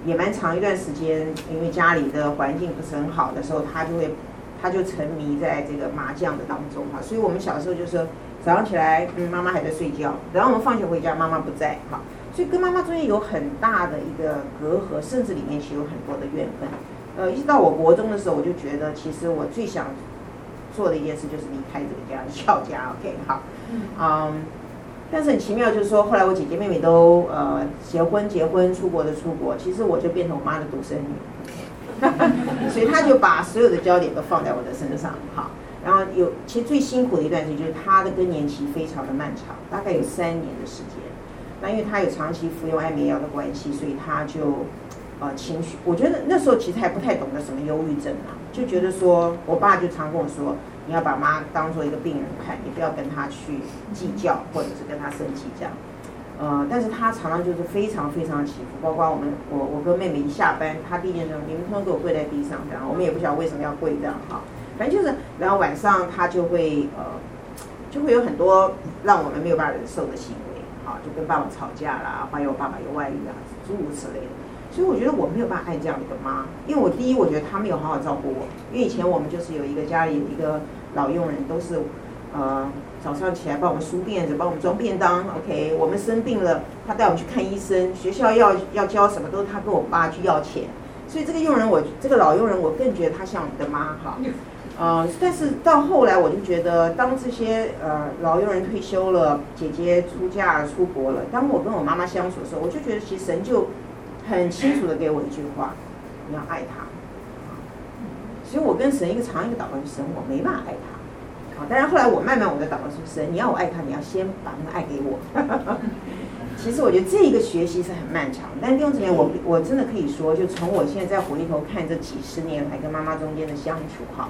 也蛮长一段时间，因为家里的环境不是很好的时候，她就会，她就沉迷在这个麻将的当中哈。所以我们小时候就是早上起来，嗯，妈妈还在睡觉，然后我们放学回家，妈妈不在哈。所以跟妈妈中间有很大的一个隔阂，甚至里面其实有很多的怨恨。呃，一直到我国中的时候，我就觉得其实我最想做的一件事就是离开这个家，跳家。OK，好，嗯。但是很奇妙，就是说，后来我姐姐妹妹都呃结婚结婚出国的出国，其实我就变成我妈的独生女，所以她就把所有的焦点都放在我的身上。好，然后有其实最辛苦的一段时间就是她的更年期非常的漫长，大概有三年的时间。那因为她有长期服用安眠药的关系，所以她就呃情绪，我觉得那时候其实还不太懂得什么忧郁症啊，就觉得说我爸就常跟我说，你要把妈当做一个病人看，你不要跟他去计较或者是跟他生气这样。呃，但是他常常就是非常非常起伏，包括我们我我跟妹妹一下班，他第一件事，你们通给我跪在地上这样，我们也不晓得为什么要跪这样哈，反正就是，然后晚上他就会呃，就会有很多让我们没有办法忍受的行为。好就跟爸爸吵架啦，怀疑我爸爸有外遇啊，诸如此类的。所以我觉得我没有办法爱这样的一个妈，因为我第一，我觉得他没有好好照顾我。因为以前我们就是有一个家里有一个老佣人，都是呃早上起来帮我们梳辫子，帮我们装便当。OK，我们生病了，他带我们去看医生，学校要要交什么都是他跟我爸去要钱。所以这个佣人我，这个老佣人，我更觉得他像我们的妈哈。呃，但是到后来我就觉得，当这些呃老佣人退休了，姐姐出嫁出国了，当我跟我妈妈相处的时候，我就觉得其实神就很清楚的给我一句话：你要爱他。所以我跟神一个长一个祷告，神我没办法爱他。好，但是后来我慢慢我的祷告是神，你要我爱他，你要先把那个爱给我。其实我觉得这一个学习是很漫长，但弟兄姊妹，我我真的可以说，就从我现在再回头看这几十年来跟妈妈中间的相处，哈。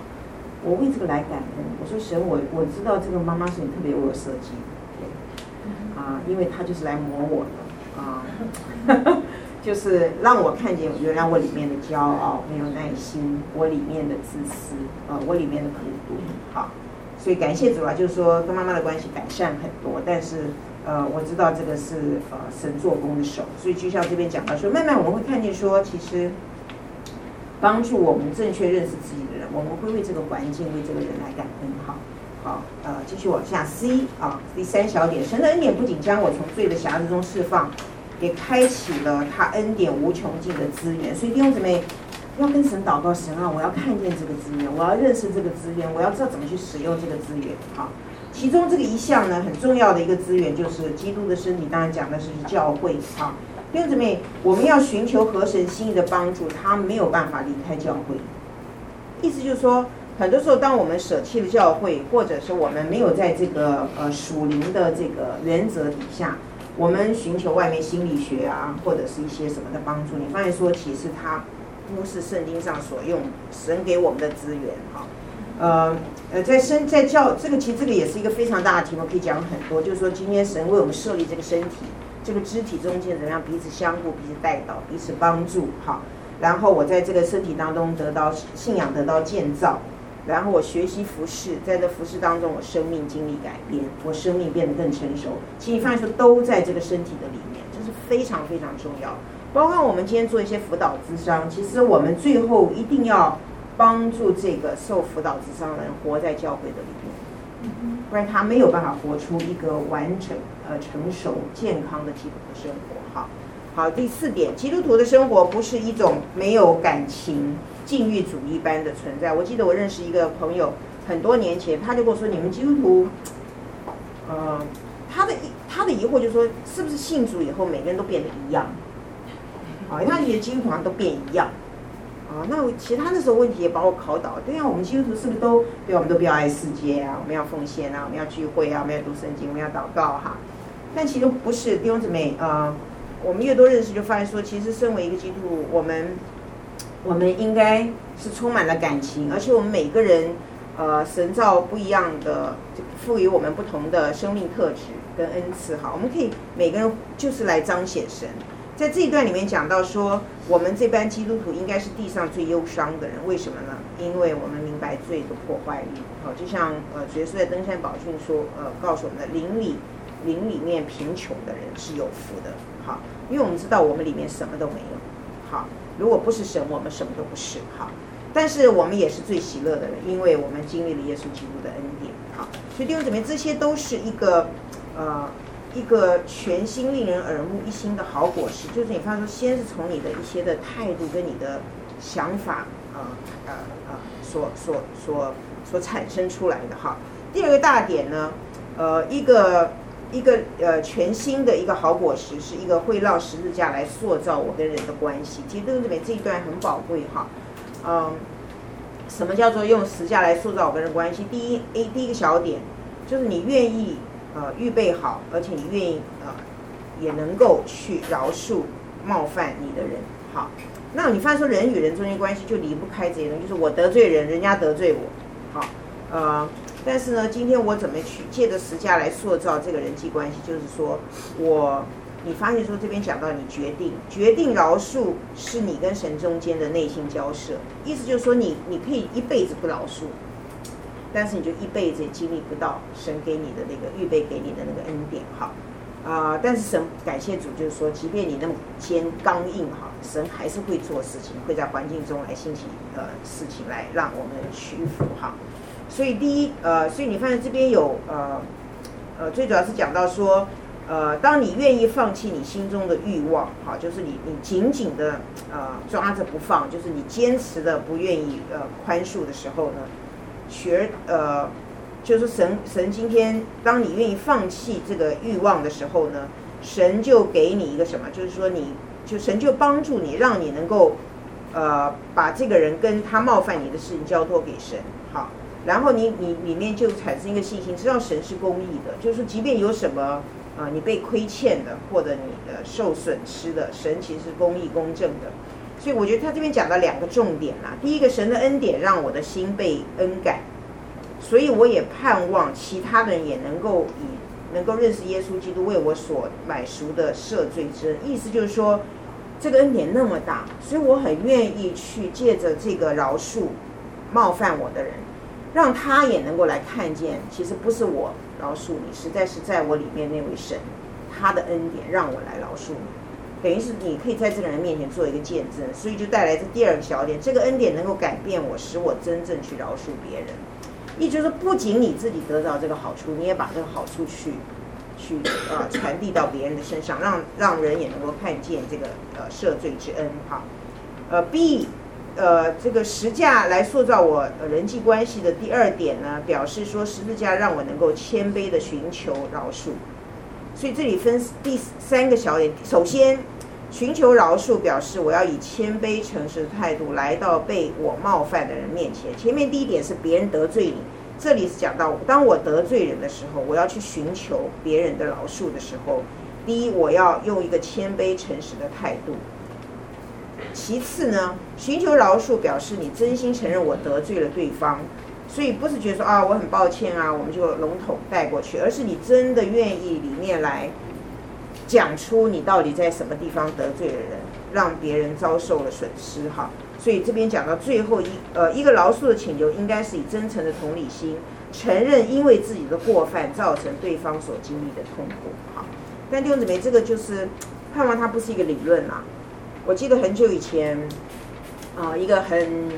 我为这个来感恩，我说神，我我知道这个妈妈是你特别为我设计的，啊，因为她就是来磨我的，啊，就是让我看见原来我里面的骄傲、没有耐心，我里面的自私，啊，我里面的孤独，好，所以感谢主啊，就是说跟妈妈的关系改善很多，但是呃，我知道这个是呃神做工的手，所以就像这边讲到说，慢慢我们会看见说，其实。帮助我们正确认识自己的人，我们会为这个环境、为这个人来感恩。好，好，呃，继续往下。C 啊，第三小点，神的恩典不仅将我从罪的匣子中释放，也开启了他恩典无穷尽的资源。所以弟兄姊妹要跟神祷告，神啊，我要看见这个资源，我要认识这个资源，我要知道怎么去使用这个资源。好，其中这个一项呢，很重要的一个资源就是基督的身体，当然讲的是教会。好。弟兄姊妹，我们要寻求合神心意的帮助，他没有办法离开教会。意思就是说，很多时候，当我们舍弃了教会，或者是我们没有在这个呃属灵的这个原则底下，我们寻求外面心理学啊，或者是一些什么的帮助，你发现说，其实它不是圣经上所用神给我们的资源哈。呃呃，在身在教这个其实这个也是一个非常大的题目，可以讲很多。就是说，今天神为我们设立这个身体。这个肢体中间怎么样彼此相互、彼此带导、彼此帮助，哈。然后我在这个身体当中得到信仰，得到建造。然后我学习服饰，在这服饰当中，我生命经历改变，我生命变得更成熟。其实你发现说都在这个身体的里面，这是非常非常重要。包括我们今天做一些辅导咨商，其实我们最后一定要帮助这个受辅导咨商的人活在教会的里面。不然他没有办法活出一个完整、呃成熟、健康的基督的生活。好，第四点，基督徒的生活不是一种没有感情、禁欲主义般的存在。我记得我认识一个朋友，很多年前他就跟我说：“你们基督徒，呃，他的他的疑惑就是说，是不是信主以后每个人都变得一样？好，他觉得基督徒好像都变一样。”啊，那其他的时候问题也把我考倒。对呀，我们基督徒是不是都对？我们都不要爱世界啊，我们要奉献啊，我们要聚会啊，我们要读圣经，我们要祷告哈。但其实不是，弟兄姊妹啊，我们越多认识，就发现说，其实身为一个基督徒，我们我们应该是充满了感情，而且我们每个人呃，神造不一样的，赋予我们不同的生命特质跟恩赐哈。我们可以每个人就是来彰显神。在这一段里面讲到说，我们这班基督徒应该是地上最忧伤的人，为什么呢？因为我们明白罪的破坏力。好，就像呃，耶稣在登山宝训说，呃，告诉我们的邻里灵里面贫穷的人是有福的。好，因为我们知道我们里面什么都没有。好，如果不是神，我们什么都不是。好，但是我们也是最喜乐的人，因为我们经历了耶稣基督的恩典。好，所以弟兄姊妹，这些都是一个呃。一个全新、令人耳目一新的好果实，就是你发现说，先是从你的一些的态度跟你的想法，呃呃呃，所所所所产生出来的哈。第二个大点呢，呃，一个一个呃全新的一个好果实，是一个会绕十字架来塑造我跟人的关系。其实这边这一段很宝贵哈，嗯、什么叫做用十字架来塑造我跟人关系？第一，A 第一个小点就是你愿意呃预备好，而且你愿意呃也能够去饶恕冒犯你的人。好，那你发现说人与人中间关系就离不开这些东西，就是我得罪人，人家得罪我。好，呃，但是呢，今天我怎么去借着十架来塑造这个人际关系？就是说我。你发现说这边讲到你决定决定饶恕是你跟神中间的内心交涉，意思就是说你你可以一辈子不饶恕，但是你就一辈子也经历不到神给你的那个预备给你的那个恩典哈啊、但是神感谢主，就是说即便你那么坚刚硬哈，神还是会做事情，会在环境中来兴起呃事情来让我们屈服哈。所以第一呃，所以你发现这边有呃呃，最主要是讲到说。呃，当你愿意放弃你心中的欲望，好，就是你你紧紧的呃抓着不放，就是你坚持的不愿意呃宽恕的时候呢，学呃，就是神神今天当你愿意放弃这个欲望的时候呢，神就给你一个什么？就是说你就神就帮助你，让你能够呃把这个人跟他冒犯你的事情交托给神，然后你你里面就产生一个信心，知道神是公义的，就是说即便有什么。啊，你被亏欠的，或者你的受损失的，神其实是公义公正的，所以我觉得他这边讲到两个重点啦。第一个，神的恩典让我的心被恩感，所以我也盼望其他人也能够以能够认识耶稣基督为我所买赎的赦罪之恩。意思就是说，这个恩典那么大，所以我很愿意去借着这个饶恕冒犯我的人，让他也能够来看见，其实不是我。饶恕你，实在是在我里面那位神，他的恩典让我来饶恕你，等于是你可以在这个人面前做一个见证，所以就带来这第二个小点，这个恩典能够改变我，使我真正去饶恕别人。也就是说，不仅你自己得到这个好处，你也把这个好处去去啊、呃、传递到别人的身上，让让人也能够看见这个呃赦罪之恩哈。呃，B。呃，这个十架来塑造我人际关系的第二点呢，表示说十字架让我能够谦卑的寻求饶恕。所以这里分第三个小点，首先寻求饶恕表示我要以谦卑诚实的态度来到被我冒犯的人面前。前面第一点是别人得罪你，这里是讲到当我得罪人的时候，我要去寻求别人的饶恕的时候，第一我要用一个谦卑诚实的态度。其次呢，寻求饶恕表示你真心承认我得罪了对方，所以不是觉得说啊我很抱歉啊，我们就笼统带过去，而是你真的愿意里面来讲出你到底在什么地方得罪了人，让别人遭受了损失哈。所以这边讲到最后一呃一个饶恕的请求，应该是以真诚的同理心承认，因为自己的过犯造成对方所经历的痛苦哈。但弟兄姊妹，这个就是盼望它不是一个理论啊。我记得很久以前，啊、一个很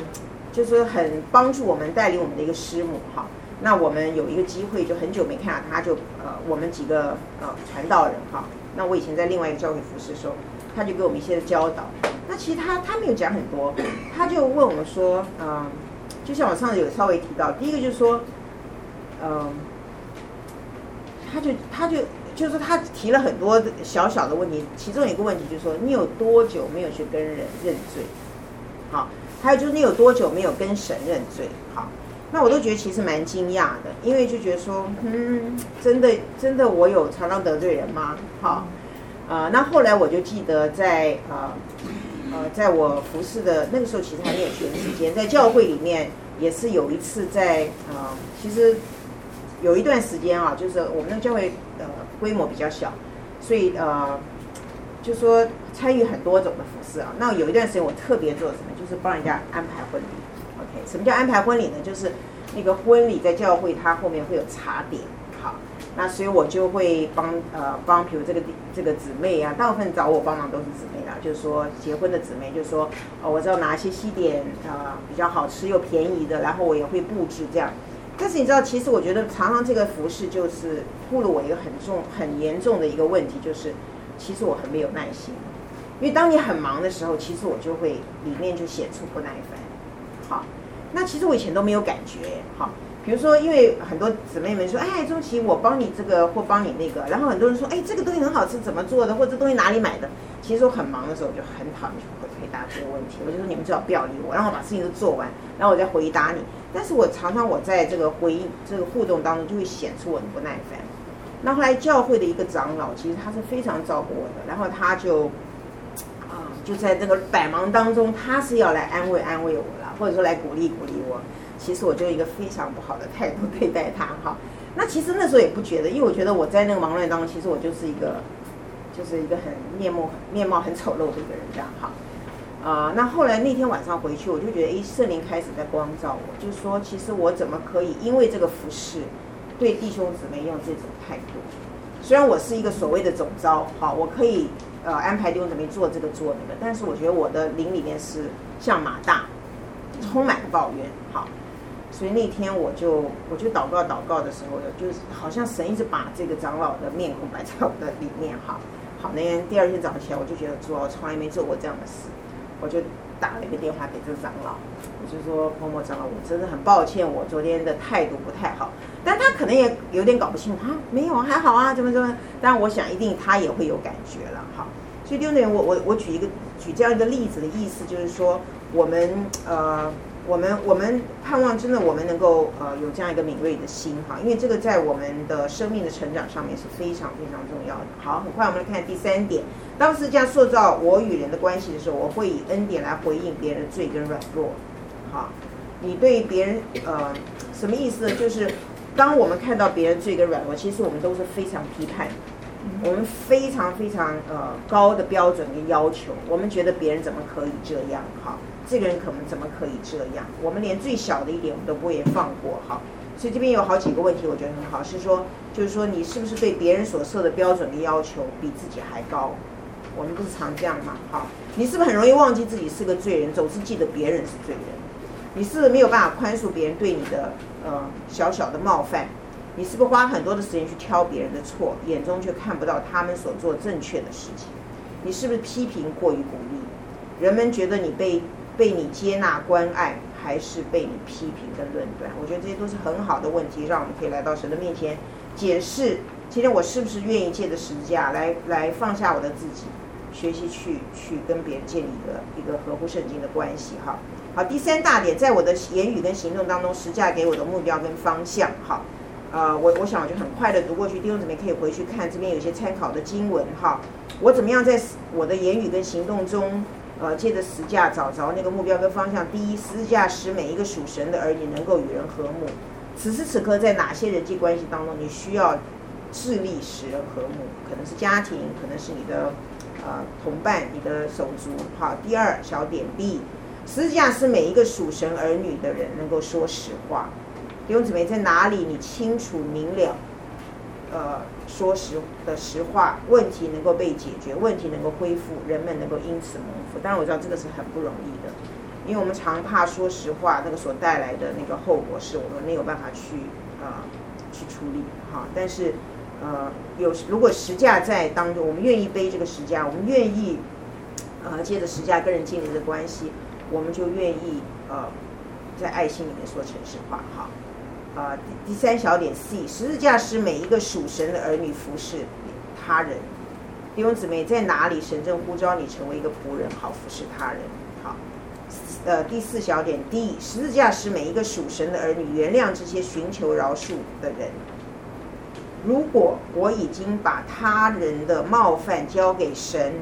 就是很帮助我们带领我们的一个师母哈。那我们有一个机会，就很久没看到他，就呃，我们几个呃传道人哈。那我以前在另外一个教会服侍的时候，他就给我们一些教导。那其实他他没有讲很多，他就问我们说，嗯、就像我上次有稍微提到，第一个就是说，嗯、呃，他就他就。就是他提了很多小小的问题，其中一个问题就是说，你有多久没有去跟人认罪？好，还有就是你有多久没有跟神认罪？好，那我都觉得其实蛮惊讶的，因为就觉得说，嗯，真的真的我有常常得罪人吗？好，呃，那后来我就记得在呃，呃，在我服侍的那个时候，其实还没有全时间，在教会里面也是有一次在、呃，其实有一段时间啊，就是我们的教会呃。规模比较小，所以呃，就说参与很多种的服饰啊。那有一段时间我特别做什么，就是帮人家安排婚礼。OK，什么叫安排婚礼呢？就是那个婚礼在教会，它后面会有茶点。好，那所以我就会帮呃帮，比如这个这个姊妹啊，大部分找我帮忙都是姊妹啦，就是说结婚的姊妹，就是说哦，我知道哪些西点啊、呃、比较好吃又便宜的，然后我也会布置这样。但是你知道，其实我觉得常常这个服饰就是暴露我一个很重、很严重的一个问题，就是其实我很没有耐心。因为当你很忙的时候，其实我就会里面就显出不耐烦。好，那其实我以前都没有感觉。好，比如说，因为很多姊妹们说，哎，中期我帮你这个或帮你那个，然后很多人说，哎，这个东西很好吃，怎么做的，或这东西哪里买的？其实我很忙的时候，我就很讨厌去回答这个问题。我就说你们最好不要理我，让我把事情都做完，然后我再回答你。但是我常常我在这个回应这个互动当中，就会显出我的不耐烦。那后来教会的一个长老，其实他是非常照顾我的，然后他就啊，就在这个百忙当中，他是要来安慰安慰我了，或者说来鼓励鼓励我。其实我就一个非常不好的态度对待他哈，那其实那时候也不觉得，因为我觉得我在那个忙乱当中，其实我就是一个，就是一个很面目面貌很丑陋的一个人这样哈，啊、那后来那天晚上回去，我就觉得哎，圣灵开始在光照我，就说其实我怎么可以因为这个服饰，对弟兄姊妹用这种态度？虽然我是一个所谓的总召，好，我可以呃安排弟兄姊妹做这个做那个，但是我觉得我的灵里面是像马大，充满抱怨，好。所以那天我就我就祷告祷告的时候，就是好像神一直把这个长老的面孔摆在我的里面哈。好，那天第二天早上起来，我就觉得主啊，我从来没做过这样的事，我就打了一个电话给这个长老，我就说某某长老，我真的很抱歉，我昨天的态度不太好。但他可能也有点搞不清楚啊，没有还好啊，怎么怎么？但我想一定他也会有感觉了哈。所以六年我我我举一个举这样一个例子的意思就是说，我们呃。我们我们盼望真的我们能够呃有这样一个敏锐的心哈，因为这个在我们的生命的成长上面是非常非常重要的。好，很快我们来看第三点，当时这样塑造我与人的关系的时候，我会以恩典来回应别人的罪跟软弱。好，你对别人呃什么意思呢？就是当我们看到别人罪跟软弱，其实我们都是非常批判，我们非常非常呃高的标准跟要求，我们觉得别人怎么可以这样哈？这个人可能怎么可以这样？我们连最小的一点我们都不会放过，好，所以这边有好几个问题，我觉得很好，是说，就是说你是不是对别人所设的标准的要求比自己还高？我们不是常这样吗？好，你是不是很容易忘记自己是个罪人，总是记得别人是罪人？你是不是没有办法宽恕别人对你的呃小小的冒犯？你是不是花很多的时间去挑别人的错，眼中却看不到他们所做正确的事情？你是不是批评过于鼓励？人们觉得你被。被你接纳关爱，还是被你批评跟论断？我觉得这些都是很好的问题，让我们可以来到神的面前解释。今天我是不是愿意借着十字架来来放下我的自己，学习去去跟别人建立一个一个合乎圣经的关系？哈，好，第三大点，在我的言语跟行动当中，十字架给我的目标跟方向。哈，呃，我我想我就很快的读过去，弟兄姊妹可以回去看这边有些参考的经文。哈，我怎么样在我的言语跟行动中？呃，借着十架找着那个目标跟方向。第一，十架使每一个属神的儿女能够与人和睦。此时此刻，在哪些人际关系当中，你需要致力使人和睦？可能是家庭，可能是你的呃同伴、你的手足。好，第二小点 B，十架是每一个属神儿女的人能够说实话。弟兄姊妹，在哪里你清楚明了？呃，说实的实话，问题能够被解决，问题能够恢复，人们能够因此蒙福。当然，我知道这个是很不容易的，因为我们常怕说实话，那个所带来的那个后果是我们没有办法去、呃、去处理哈。但是呃，有如果实价在当中，我们愿意背这个实价，我们愿意呃借着实价跟人建立的关系，我们就愿意呃在爱心里面说诚实话哈。啊、第三小点 C，十字架使每一个属神的儿女服侍他人。弟兄姊妹，在哪里神正呼召你成为一个仆人，好服侍他人？好，呃，第四小点 D，十字架使每一个属神的儿女原谅这些寻求饶恕的人。如果我已经把他人的冒犯交给神。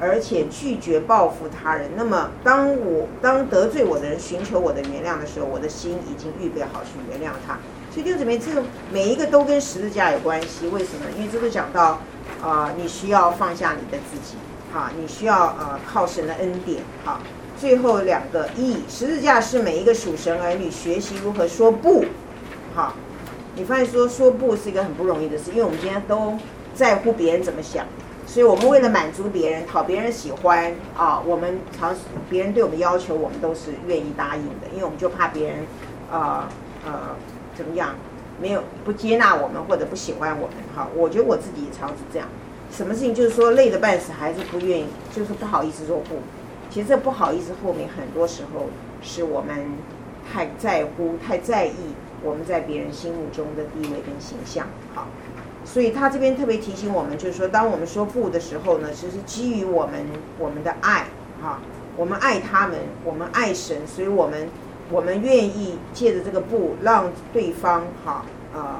而且拒绝报复他人。那么，当我当得罪我的人寻求我的原谅的时候，我的心已经预备好去原谅他。所以弟兄姊妹，这个每一个都跟十字架有关系。为什么？因为这个讲到啊、呃，你需要放下你的自己，好，你需要、呃、靠神的恩典，好。最后两个，一，十字架是每一个属神儿女学习如何说不，好。你发现说说不是一个很不容易的事，因为我们今天都在乎别人怎么想。所以，我们为了满足别人、讨别人喜欢啊，我们常别人对我们要求，我们都是愿意答应的，因为我们就怕别人，啊呃，怎么样，没有不接纳我们或者不喜欢我们。哈，我觉得我自己常是这样，什么事情就是说累得半死，还是不愿意，就是不好意思说不。其实这不好意思后面很多时候是我们太在乎、太在意我们在别人心目中的地位跟形象。好，所以他这边特别提醒我们，就是说，当我们说不的时候呢，其实基于我们我们的爱，哈，我们爱他们，我们爱神，所以我们我们愿意借着这个不，让对方哈，呃，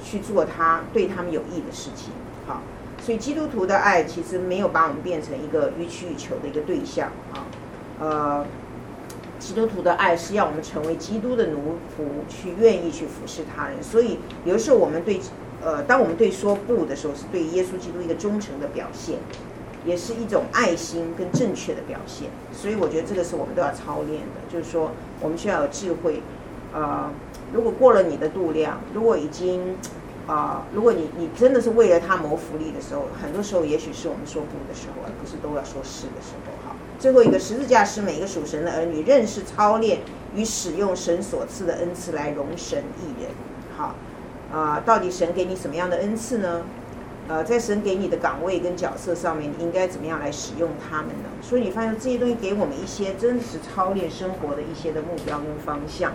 去做他对他们有益的事情。好，所以基督徒的爱其实没有把我们变成一个予取予求的一个对象啊，呃。基督徒的爱是要我们成为基督的奴仆，去愿意去服侍他人。所以有的时候我们对，呃，当我们对说不的时候，是对耶稣基督一个忠诚的表现，也是一种爱心跟正确的表现。所以我觉得这个是我们都要操练的，就是说我们需要有智慧。呃，如果过了你的度量，如果已经，啊、如果你你真的是为了他谋福利的时候，很多时候也许是我们说不的时候，而不是都要说是的时候哈。最后一个十字架是每一个属神的儿女认识、操练与使用神所赐的恩赐来荣神益人。好，啊、到底神给你什么样的恩赐呢？呃，在神给你的岗位跟角色上面，你应该怎么样来使用他们呢？所以你发现这些东西给我们一些真实操练生活的一些的目标跟方向，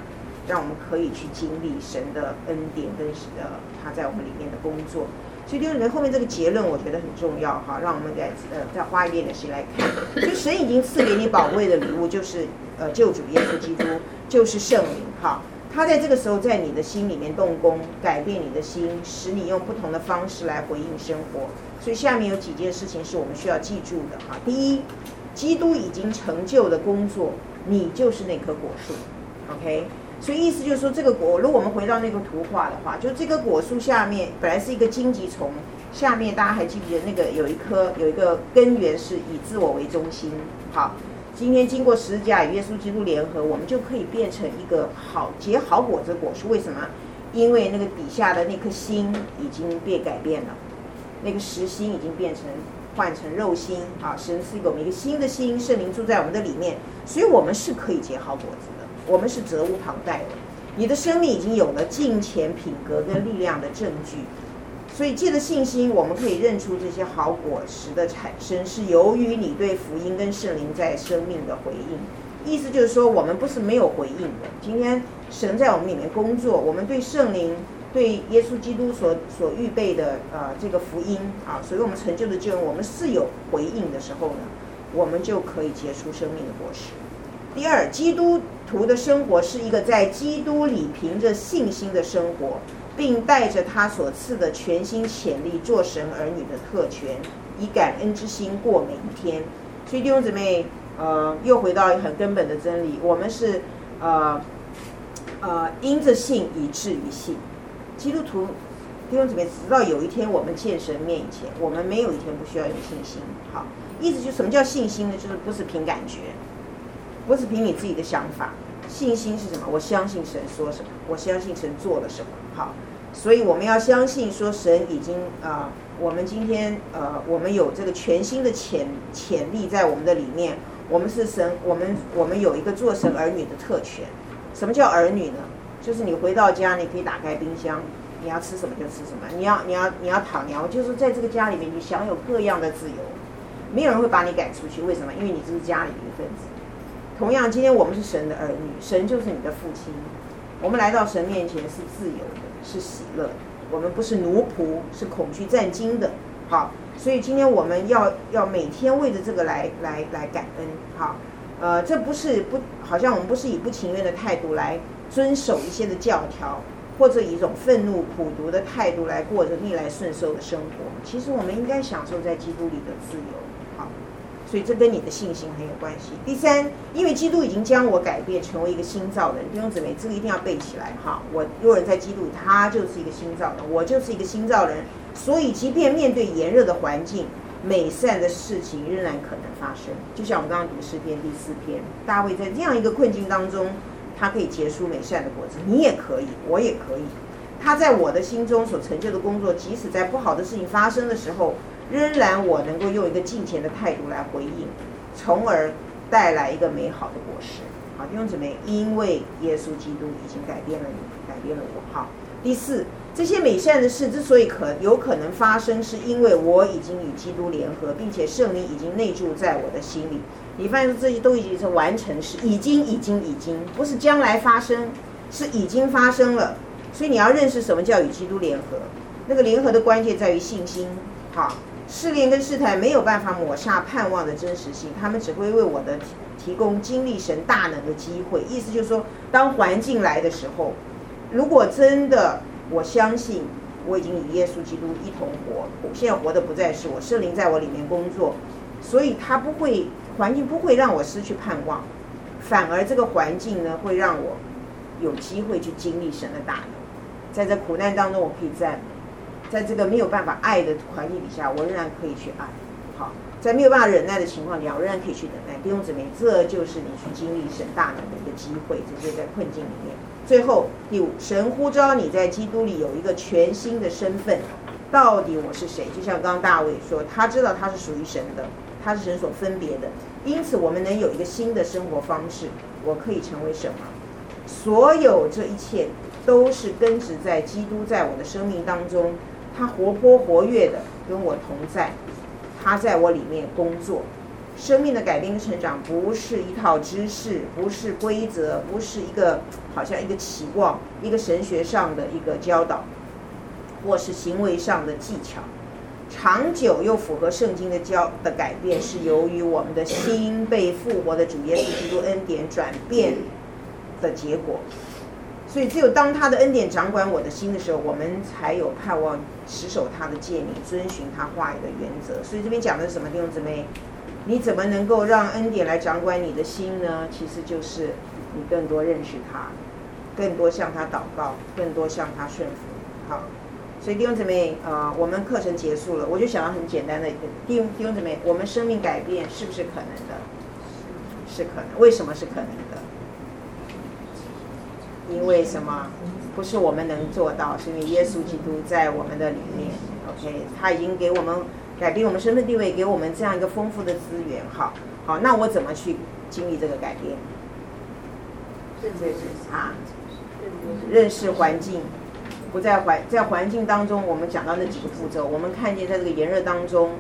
让我们可以去经历神的恩典跟呃他在我们里面的工作。所以弟兄姊妹，后面这个结论我觉得很重要哈，让我们再呃再花一点点时间来看。就神已经赐给你宝贵的礼物，就是呃救主耶稣基督，就是圣灵哈。他在这个时候在你的心里面动工，改变你的心，使你用不同的方式来回应生活。所以下面有几件事情是我们需要记住的哈。第一，基督已经成就的工作，你就是那棵果树，OK。所以意思就是说，这个果，如果我们回到那个图画的话，就这个果树下面本来是一个荆棘丛，下面大家还记不记得那个有一棵有一个根源是以自我为中心。好，今天经过十字架与耶稣基督联合，我们就可以变成一个好结好果子的果树。为什么？因为那个底下的那颗心已经被改变了，那个实心已经变成换成肉心。啊，神赐给我们一个新的心，圣灵住在我们的里面，所以我们是可以结好果子的。我们是责无旁贷的，你的生命已经有了敬虔品格跟力量的证据，所以借着信心，我们可以认出这些好果实的产生是由于你对福音跟圣灵在生命的回应。意思就是说，我们不是没有回应的。今天神在我们里面工作，我们对圣灵、对耶稣基督所所预备的呃这个福音啊，所以我们成就的救恩，我们是有回应的时候呢，我们就可以结出生命的果实。第二，基督徒的生活是一个在基督里凭着信心的生活，并带着他所赐的全新潜力做神儿女的特权，以感恩之心过每一天。所以弟兄姊妹，呃，又回到很根本的真理，我们是呃呃因着信以至于信。基督徒弟兄姊妹，直到有一天我们见神面以前，我们没有一天不需要有信心。好，意思就是什么叫信心呢？就是不是凭感觉。不是凭你自己的想法，信心是什么？我相信神说什么，我相信神做了什么。好，所以我们要相信说神已经啊、呃，我们今天呃，我们有这个全新的潜潜力在我们的里面。我们是神，我们我们有一个做神儿女的特权。什么叫儿女呢？就是你回到家，你可以打开冰箱，你要吃什么就吃什么。你要你要你要躺尿，就是在这个家里面，你享有各样的自由，没有人会把你赶出去。为什么？因为你这是家里的一份子。同样，今天我们是神的儿女，神就是你的父亲。我们来到神面前是自由的，是喜乐。我们不是奴仆，是恐惧战惊的。好，所以今天我们要要每天为着这个来来来感恩。好，呃，这不是不，好像我们不是以不情愿的态度来遵守一些的教条，或者以一种愤怒苦毒的态度来过着逆来顺受的生活。其实我们应该享受在基督里的自由。所以这跟你的信心很有关系。第三，因为基督已经将我改变成为一个新造人，弟兄姊妹，这个一定要背起来哈。我若人在基督，他就是一个新造人，我就是一个新造人。所以，即便面对炎热的环境，美善的事情仍然可能发生。就像我们刚刚读诗篇第四篇，大卫在这样一个困境当中，他可以结出美善的果子，你也可以，我也可以。他在我的心中所成就的工作，即使在不好的事情发生的时候。仍然，我能够用一个敬虔的态度来回应，从而带来一个美好的果实。好，弟兄姊妹，因为耶稣基督已经改变了你，改变了我。好，第四，这些美善的事之所以可有可能发生，是因为我已经与基督联合，并且圣灵已经内住在我的心里。你发现这些都已经是完成时，已经，已经，已经，不是将来发生。是已经发生了。所以你要认识什么叫与基督联合，那个联合的关键在于信心。好，试炼跟试探没有办法抹杀盼望的真实性，他们只会为我的提供经历神大能的机会。意思就是说，当环境来的时候，如果真的我相信我已经与耶稣基督一同活，我现在活的不再是我，圣灵在我里面工作，所以他不会环境不会让我失去盼望，反而这个环境呢会让我有机会去经历神的大能。在这苦难当中，我可以赞美；在这个没有办法爱的环境底下，我仍然可以去爱。好，在没有办法忍耐的情况下，我仍然可以去忍耐。弟兄姊妹，这就是你去经历神大能的一个机会。这是在困境里面。最后第五，神呼召你在基督里有一个全新的身份。到底我是谁？就像刚刚大卫说，他知道他是属于神的，他是神所分别的。因此，我们能有一个新的生活方式。我可以成为什么？所有这一切。都是根植在基督在我的生命当中，他活泼活跃的跟我同在，他在我里面工作，生命的改变跟成长不是一套知识，不是规则，不是一个好像一个期望，一个神学上的一个教导，或是行为上的技巧，长久又符合圣经的教的改变，是由于我们的心被复活的主耶稣基督恩典转变的结果。所以，只有当他的恩典掌管我的心的时候，我们才有盼望持守他的诫命，遵循他话语的原则。所以这边讲的是什么？弟兄姊妹，你怎么能够让恩典来掌管你的心呢？其实就是你更多认识他，更多向他祷告，更多向他顺服。好，所以弟兄姊妹，呃，我们课程结束了，我就想到很简单的一个弟兄弟兄姊妹，我们生命改变是不是可能的？是可能。为什么是可能的？因为什么？不是我们能做到，是因为耶稣基督在我们的里面。OK，他已经给我们改变我们身份地位，给我们这样一个丰富的资源。好，好，那我怎么去经历这个改变？啊，认识环境，不在环在环境当中。我们讲到那几个步骤，我们看见在这个炎热当中，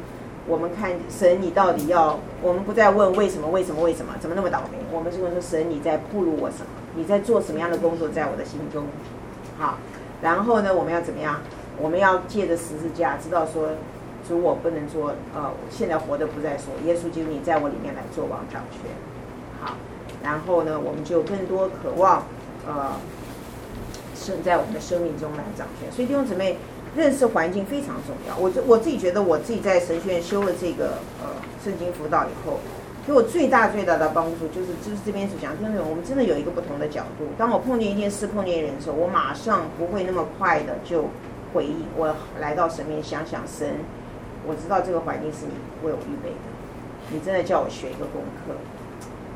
我们看神，你到底要？我们不再问为什么？为什么？为什么？怎么那么倒霉？我们是问说神，你在暴露我什么？你在做什么样的工作，在我的心中，好，然后呢，我们要怎么样？我们要借着十字架，知道说，主我不能做，呃，现在活的不再说，耶稣基督你在我里面来做王掌权，好，然后呢，我们就更多渴望，呃，生在我们的生命中来掌权。所以弟兄姊妹，认识环境非常重要。我我自己觉得，我自己在神学院修了这个呃圣经辅导以后。给我最大最大的帮助就是，就是这边主讲，真的，我们真的有一个不同的角度。当我碰见一件事、碰见人的时候，我马上不会那么快的就回应。我来到神面想想神，我知道这个环境是你为我预备的，你真的叫我学一个功课。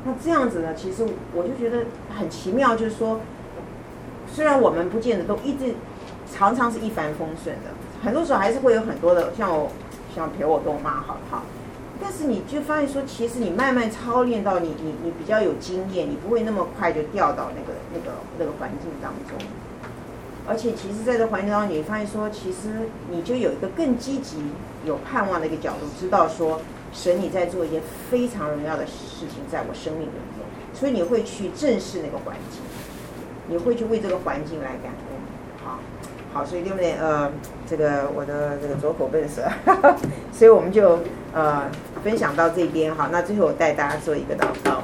那这样子呢，其实我就觉得很奇妙，就是说，虽然我们不见得都一直常常是一帆风顺的，很多时候还是会有很多的，像我像陪我跟我妈好不好？但是你就发现说，其实你慢慢操练到你你你比较有经验，你不会那么快就掉到那个那个那个环境当中。而且其实在这环境当中，你发现说，其实你就有一个更积极、有盼望的一个角度，知道说神你在做一件非常荣耀的事情在我生命里面，所以你会去正视那个环境，你会去为这个环境来感恩。好，所以对不对？呃，这个我的这个左口笨舌，所以我们就呃。分享到这边哈，那最后我带大家做一个祷告。